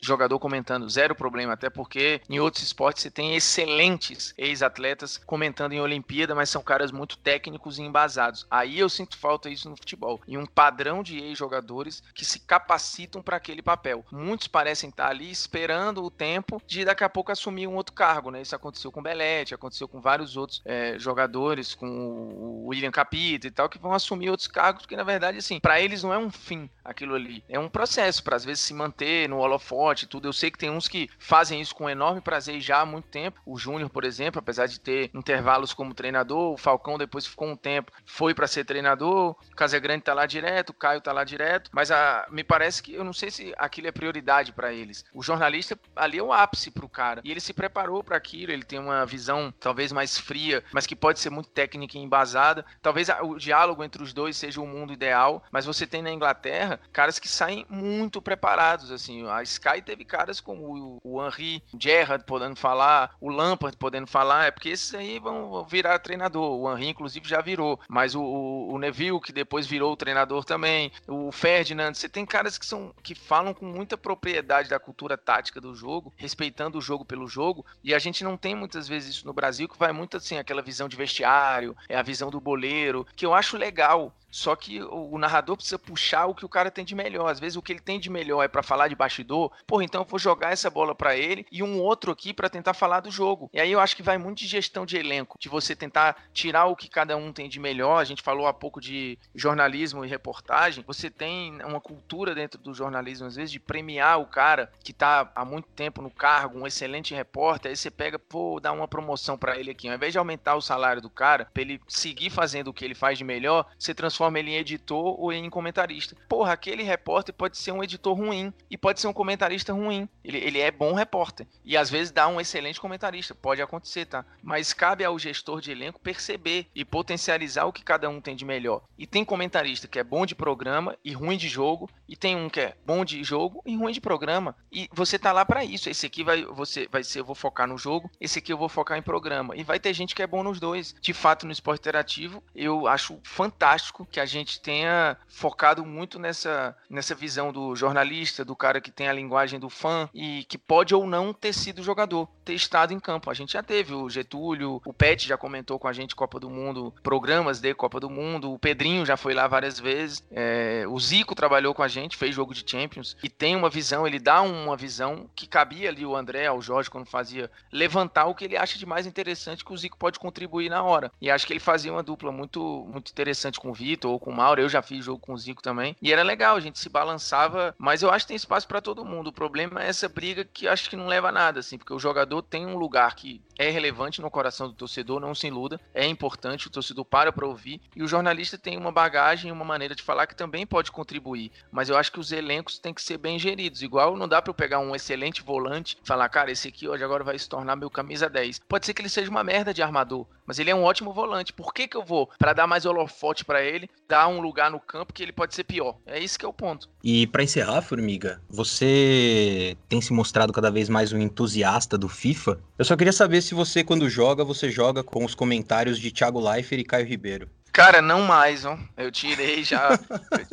Speaker 4: ex-jogador comentando, zero problema, até porque em outros esportes você tem excelentes ex-atletas comentando em Olimpíada, mas são caras muito técnicos e embasados. Aí eu sinto falta isso no futebol. E um padrão de ex-jogadores que se capacitam para aquele papel. Muitos parecem estar ali esperando o tempo de daqui a pouco assumir um outro cargo, né? Isso aconteceu com o Belete, aconteceu com vários outros é, jogadores, com o William Capita e tal, que vão assumir outros cargos que, na verdade, assim, para eles não é um fim aquilo ali. É um processo para às vezes se manter no holofote e tudo. Eu sei que tem uns que fazem isso com enorme prazer já há muito tempo. O Júnior, por exemplo, apesar de ter intervalos como treinador, o Falcão depois ficou um tempo, foi para ser treinador, o Casagrande tá lá direto, o Caio tá lá direto, mas a, me parece que eu não sei se aquilo é prioridade para eles. O jornalista ali é o ápice pro cara, e ele se preparou para aquilo, ele tem uma visão talvez mais fria, mas que pode ser muito técnica e embasada. Talvez o diálogo entre os dois seja o mundo ideal, mas você tem na Inglaterra caras que saem muito preparados, assim, a Sky teve caras como o Henry, o Gerrard podendo falar, o Lampard podendo falar, é porque esses aí vão virar treinador. O Henry, inclusive, já virou. Mas o, o, Neville, que depois virou o treinador também. O Ferdinand. Você tem caras que são que falam com muita propriedade da cultura tática do jogo, respeitando o jogo pelo jogo. E a gente não tem muitas vezes isso no Brasil, que vai muito assim, aquela visão de vestiário, é a visão do boleiro, que eu acho legal. Só que o narrador precisa puxar o que o cara tem de melhor. Às vezes o que ele tem de melhor é para falar de bastidor. Porra, então eu vou jogar essa bola para ele e um outro aqui para tentar falar do jogo. E aí eu acho que vai muito de gestão de elenco, de você tentar tirar o que cada um tem de melhor. A gente falou há pouco de jornalismo e reportagem. Você tem uma cultura dentro do jornalismo às vezes de premiar o cara que tá há muito tempo no cargo, um excelente repórter. Aí você pega, pô, dá uma promoção para ele aqui. Ao invés de aumentar o salário do cara, para ele seguir fazendo o que ele faz de melhor, você transforma transforma ele em editor ou em comentarista. Porra, aquele repórter pode ser um editor ruim e pode ser um comentarista ruim. Ele, ele é bom repórter. E às vezes dá um excelente comentarista. Pode acontecer, tá? Mas cabe ao gestor de elenco perceber e potencializar o que cada um tem de melhor. E tem comentarista que é bom de programa e ruim de jogo. E tem um que é bom de jogo e ruim de programa. E você tá lá para isso. Esse aqui vai, você, vai ser, eu vou focar no jogo. Esse aqui eu vou focar em programa. E vai ter gente que é bom nos dois. De fato, no esporte interativo, eu acho fantástico que a gente tenha focado muito nessa, nessa visão do jornalista, do cara que tem a linguagem do fã e que pode ou não ter sido jogador. Ter estado em campo. A gente já teve o Getúlio, o Pet já comentou com a gente Copa do Mundo, programas de Copa do Mundo, o Pedrinho já foi lá várias vezes, é, o Zico trabalhou com a gente, fez jogo de Champions e tem uma visão, ele dá uma visão que cabia ali o André, ao Jorge, quando fazia, levantar o que ele acha de mais interessante que o Zico pode contribuir na hora. E acho que ele fazia uma dupla muito, muito interessante com o Vitor ou com o Mauro. Eu já fiz jogo com o Zico também. E era legal, a gente se balançava, mas eu acho que tem espaço para todo mundo. O problema é essa briga que acho que não leva a nada, assim, porque o jogador tem um lugar que é relevante no coração do torcedor, não se iluda, é importante, o torcedor para para ouvir, e o jornalista tem uma bagagem, uma maneira de falar que também pode contribuir, mas eu acho que os elencos têm que ser bem geridos, igual não dá para eu pegar um excelente volante e falar, cara, esse aqui hoje agora vai se tornar meu camisa 10. Pode ser que ele seja uma merda de armador, mas ele é um ótimo volante, por que que eu vou, para dar mais holofote para ele, dar um lugar no campo que ele pode ser pior? É isso que é o ponto.
Speaker 1: E para encerrar, Formiga, você tem se mostrado cada vez mais um entusiasta do FIFA. Eu só queria saber se você, quando joga, você joga com os comentários de Thiago Leifert e Caio Ribeiro.
Speaker 4: Cara, não mais, ó. Eu tirei já.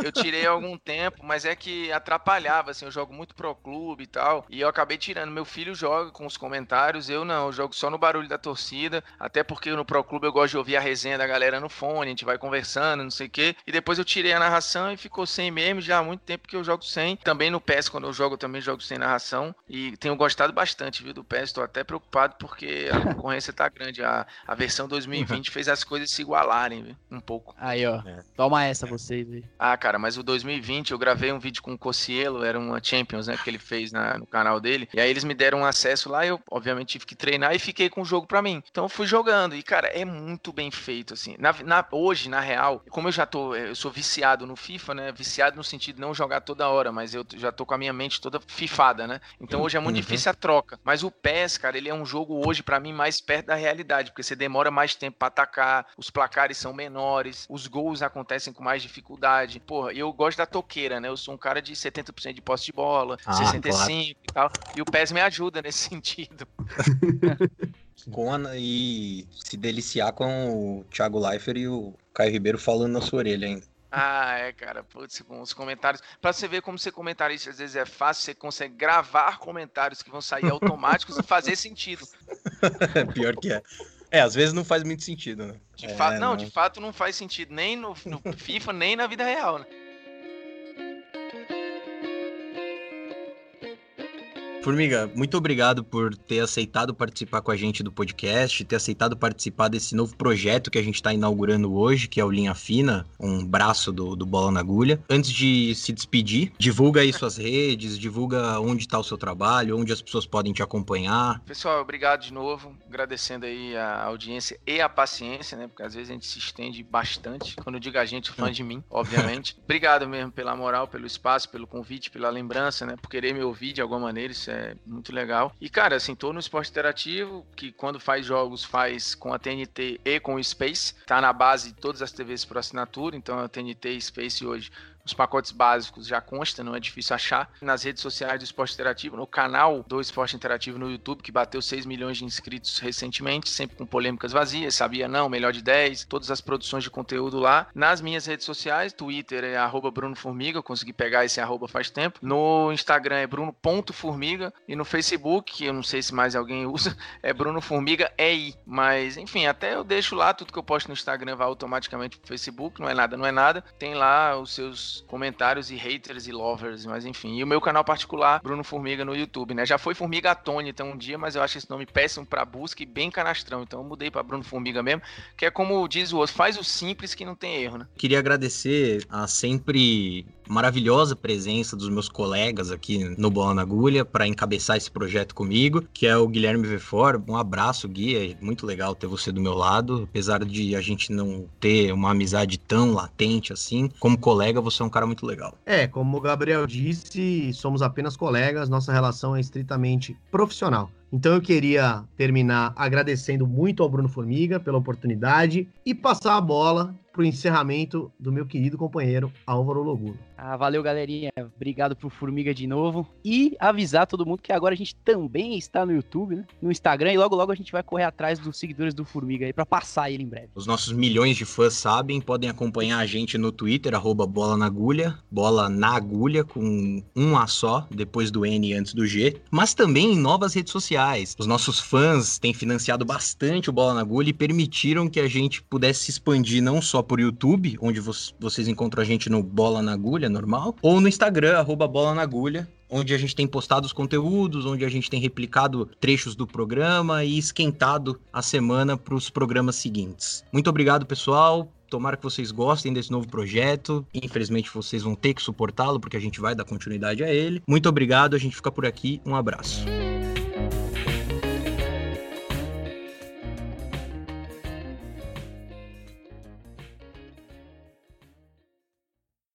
Speaker 4: eu, tirei há algum tempo, mas é que atrapalhava, assim. Eu jogo muito pro clube e tal. E eu acabei tirando. Meu filho joga com os comentários, eu não. Eu jogo só no barulho da torcida. Até porque no pro clube eu gosto de ouvir a resenha da galera no fone. A gente vai conversando, não sei o quê. E depois eu tirei a narração e ficou sem mesmo. Já há muito tempo que eu jogo sem. Também no PES, quando eu jogo, eu também jogo sem narração. E tenho gostado bastante, viu, do PES. Tô até preocupado porque a concorrência tá grande. A, a versão 2020 <laughs> fez as coisas se igualarem, viu? Um pouco.
Speaker 3: Aí, ó. É. Toma essa, vocês aí.
Speaker 4: Ah, cara, mas o 2020 eu gravei um vídeo com o Cocielo, era uma Champions, né, que ele fez na, no canal dele. E aí eles me deram um acesso lá, eu obviamente tive que treinar e fiquei com o jogo para mim. Então eu fui jogando. E, cara, é muito bem feito, assim. Na, na, hoje, na real, como eu já tô, eu sou viciado no FIFA, né? Viciado no sentido de não jogar toda hora, mas eu já tô com a minha mente toda fifada, né? Então hoje é muito uhum. difícil a troca. Mas o PES, cara, ele é um jogo hoje para mim mais perto da realidade, porque você demora mais tempo para atacar, os placares são menores, os gols acontecem com mais dificuldade. Porra, eu gosto da toqueira, né? Eu sou um cara de 70% de posse de bola, ah, 65% claro. e tal. E o PES me ajuda nesse <laughs> sentido. <laughs>
Speaker 1: com a, e se deliciar com o Thiago Leifert e o Caio Ribeiro falando na sua orelha ainda.
Speaker 4: Ah, é, cara, putz, com os comentários. Pra você ver como ser comentarista às vezes é fácil, você consegue gravar comentários que vão sair <laughs> automáticos e fazer sentido.
Speaker 1: Pior que é. É, às vezes não faz muito sentido, né?
Speaker 4: De é, fato, não, não, de fato não faz sentido nem no, no <laughs> FIFA, nem na vida real, né?
Speaker 1: Formiga, muito obrigado por ter aceitado participar com a gente do podcast, ter aceitado participar desse novo projeto que a gente está inaugurando hoje, que é o Linha Fina, um braço do, do Bola na Agulha. Antes de se despedir, divulga aí suas redes, divulga onde está o seu trabalho, onde as pessoas podem te acompanhar.
Speaker 4: Pessoal, obrigado de novo, agradecendo aí a audiência e a paciência, né? Porque às vezes a gente se estende bastante. Quando eu digo a gente, fã de mim, <laughs> obviamente. obrigado mesmo pela moral, pelo espaço, pelo convite, pela lembrança, né? Por querer me ouvir de alguma maneira, isso é é muito legal. E, cara, assim, tô no esporte interativo, que quando faz jogos, faz com a TNT e com o Space. Tá na base de todas as TVs por assinatura, então a TNT e Space hoje os pacotes básicos já consta, não é difícil achar. Nas redes sociais do Esporte Interativo, no canal do Esporte Interativo no YouTube, que bateu 6 milhões de inscritos recentemente, sempre com polêmicas vazias, sabia não, melhor de 10, todas as produções de conteúdo lá. Nas minhas redes sociais, Twitter é arroba Bruno Formiga, eu consegui pegar esse arroba faz tempo. No Instagram é bruno.formiga e no Facebook, que eu não sei se mais alguém <laughs> usa, é Bruno Formiga EI. Mas, enfim, até eu deixo lá, tudo que eu posto no Instagram vai automaticamente pro Facebook, não é nada, não é nada. Tem lá os seus comentários e haters e lovers, mas enfim. E o meu canal particular, Bruno Formiga no YouTube, né? Já foi Formiga Atônita um dia, mas eu acho esse nome péssimo para busca e bem canastrão. Então eu mudei para Bruno Formiga mesmo, que é como diz o outro, faz o simples que não tem erro, né?
Speaker 1: Queria agradecer a sempre maravilhosa presença dos meus colegas aqui no Bola na Agulha para encabeçar esse projeto comigo, que é o Guilherme Vefor. Um abraço, Gui, é muito legal ter você do meu lado, apesar de a gente não ter uma amizade tão latente assim. Como colega, você é um cara muito legal.
Speaker 2: É, como o Gabriel disse, somos apenas colegas, nossa relação é estritamente profissional. Então eu queria terminar agradecendo muito ao Bruno Formiga pela oportunidade e passar a bola para o encerramento do meu querido companheiro Álvaro Logulo.
Speaker 3: Ah, valeu, galerinha. Obrigado pro Formiga de novo. E avisar todo mundo que agora a gente também está no YouTube, né? No Instagram, e logo logo a gente vai correr atrás dos seguidores do Formiga aí para passar ele em breve.
Speaker 1: Os nossos milhões de fãs sabem, podem acompanhar a gente no Twitter, arroba bola na agulha, bola na agulha, com um A só, depois do N e antes do G, mas também em novas redes sociais reais. Os nossos fãs têm financiado bastante o Bola na Agulha e permitiram que a gente pudesse se expandir não só por YouTube, onde vocês encontram a gente no Bola na Agulha normal, ou no Instagram, arroba Bola na Agulha, onde a gente tem postado os conteúdos, onde a gente tem replicado trechos do programa e esquentado a semana para os programas seguintes. Muito obrigado, pessoal. Tomara que vocês gostem desse novo projeto. Infelizmente, vocês vão ter que suportá-lo, porque a gente vai dar continuidade a ele. Muito obrigado, a gente fica por aqui. Um abraço.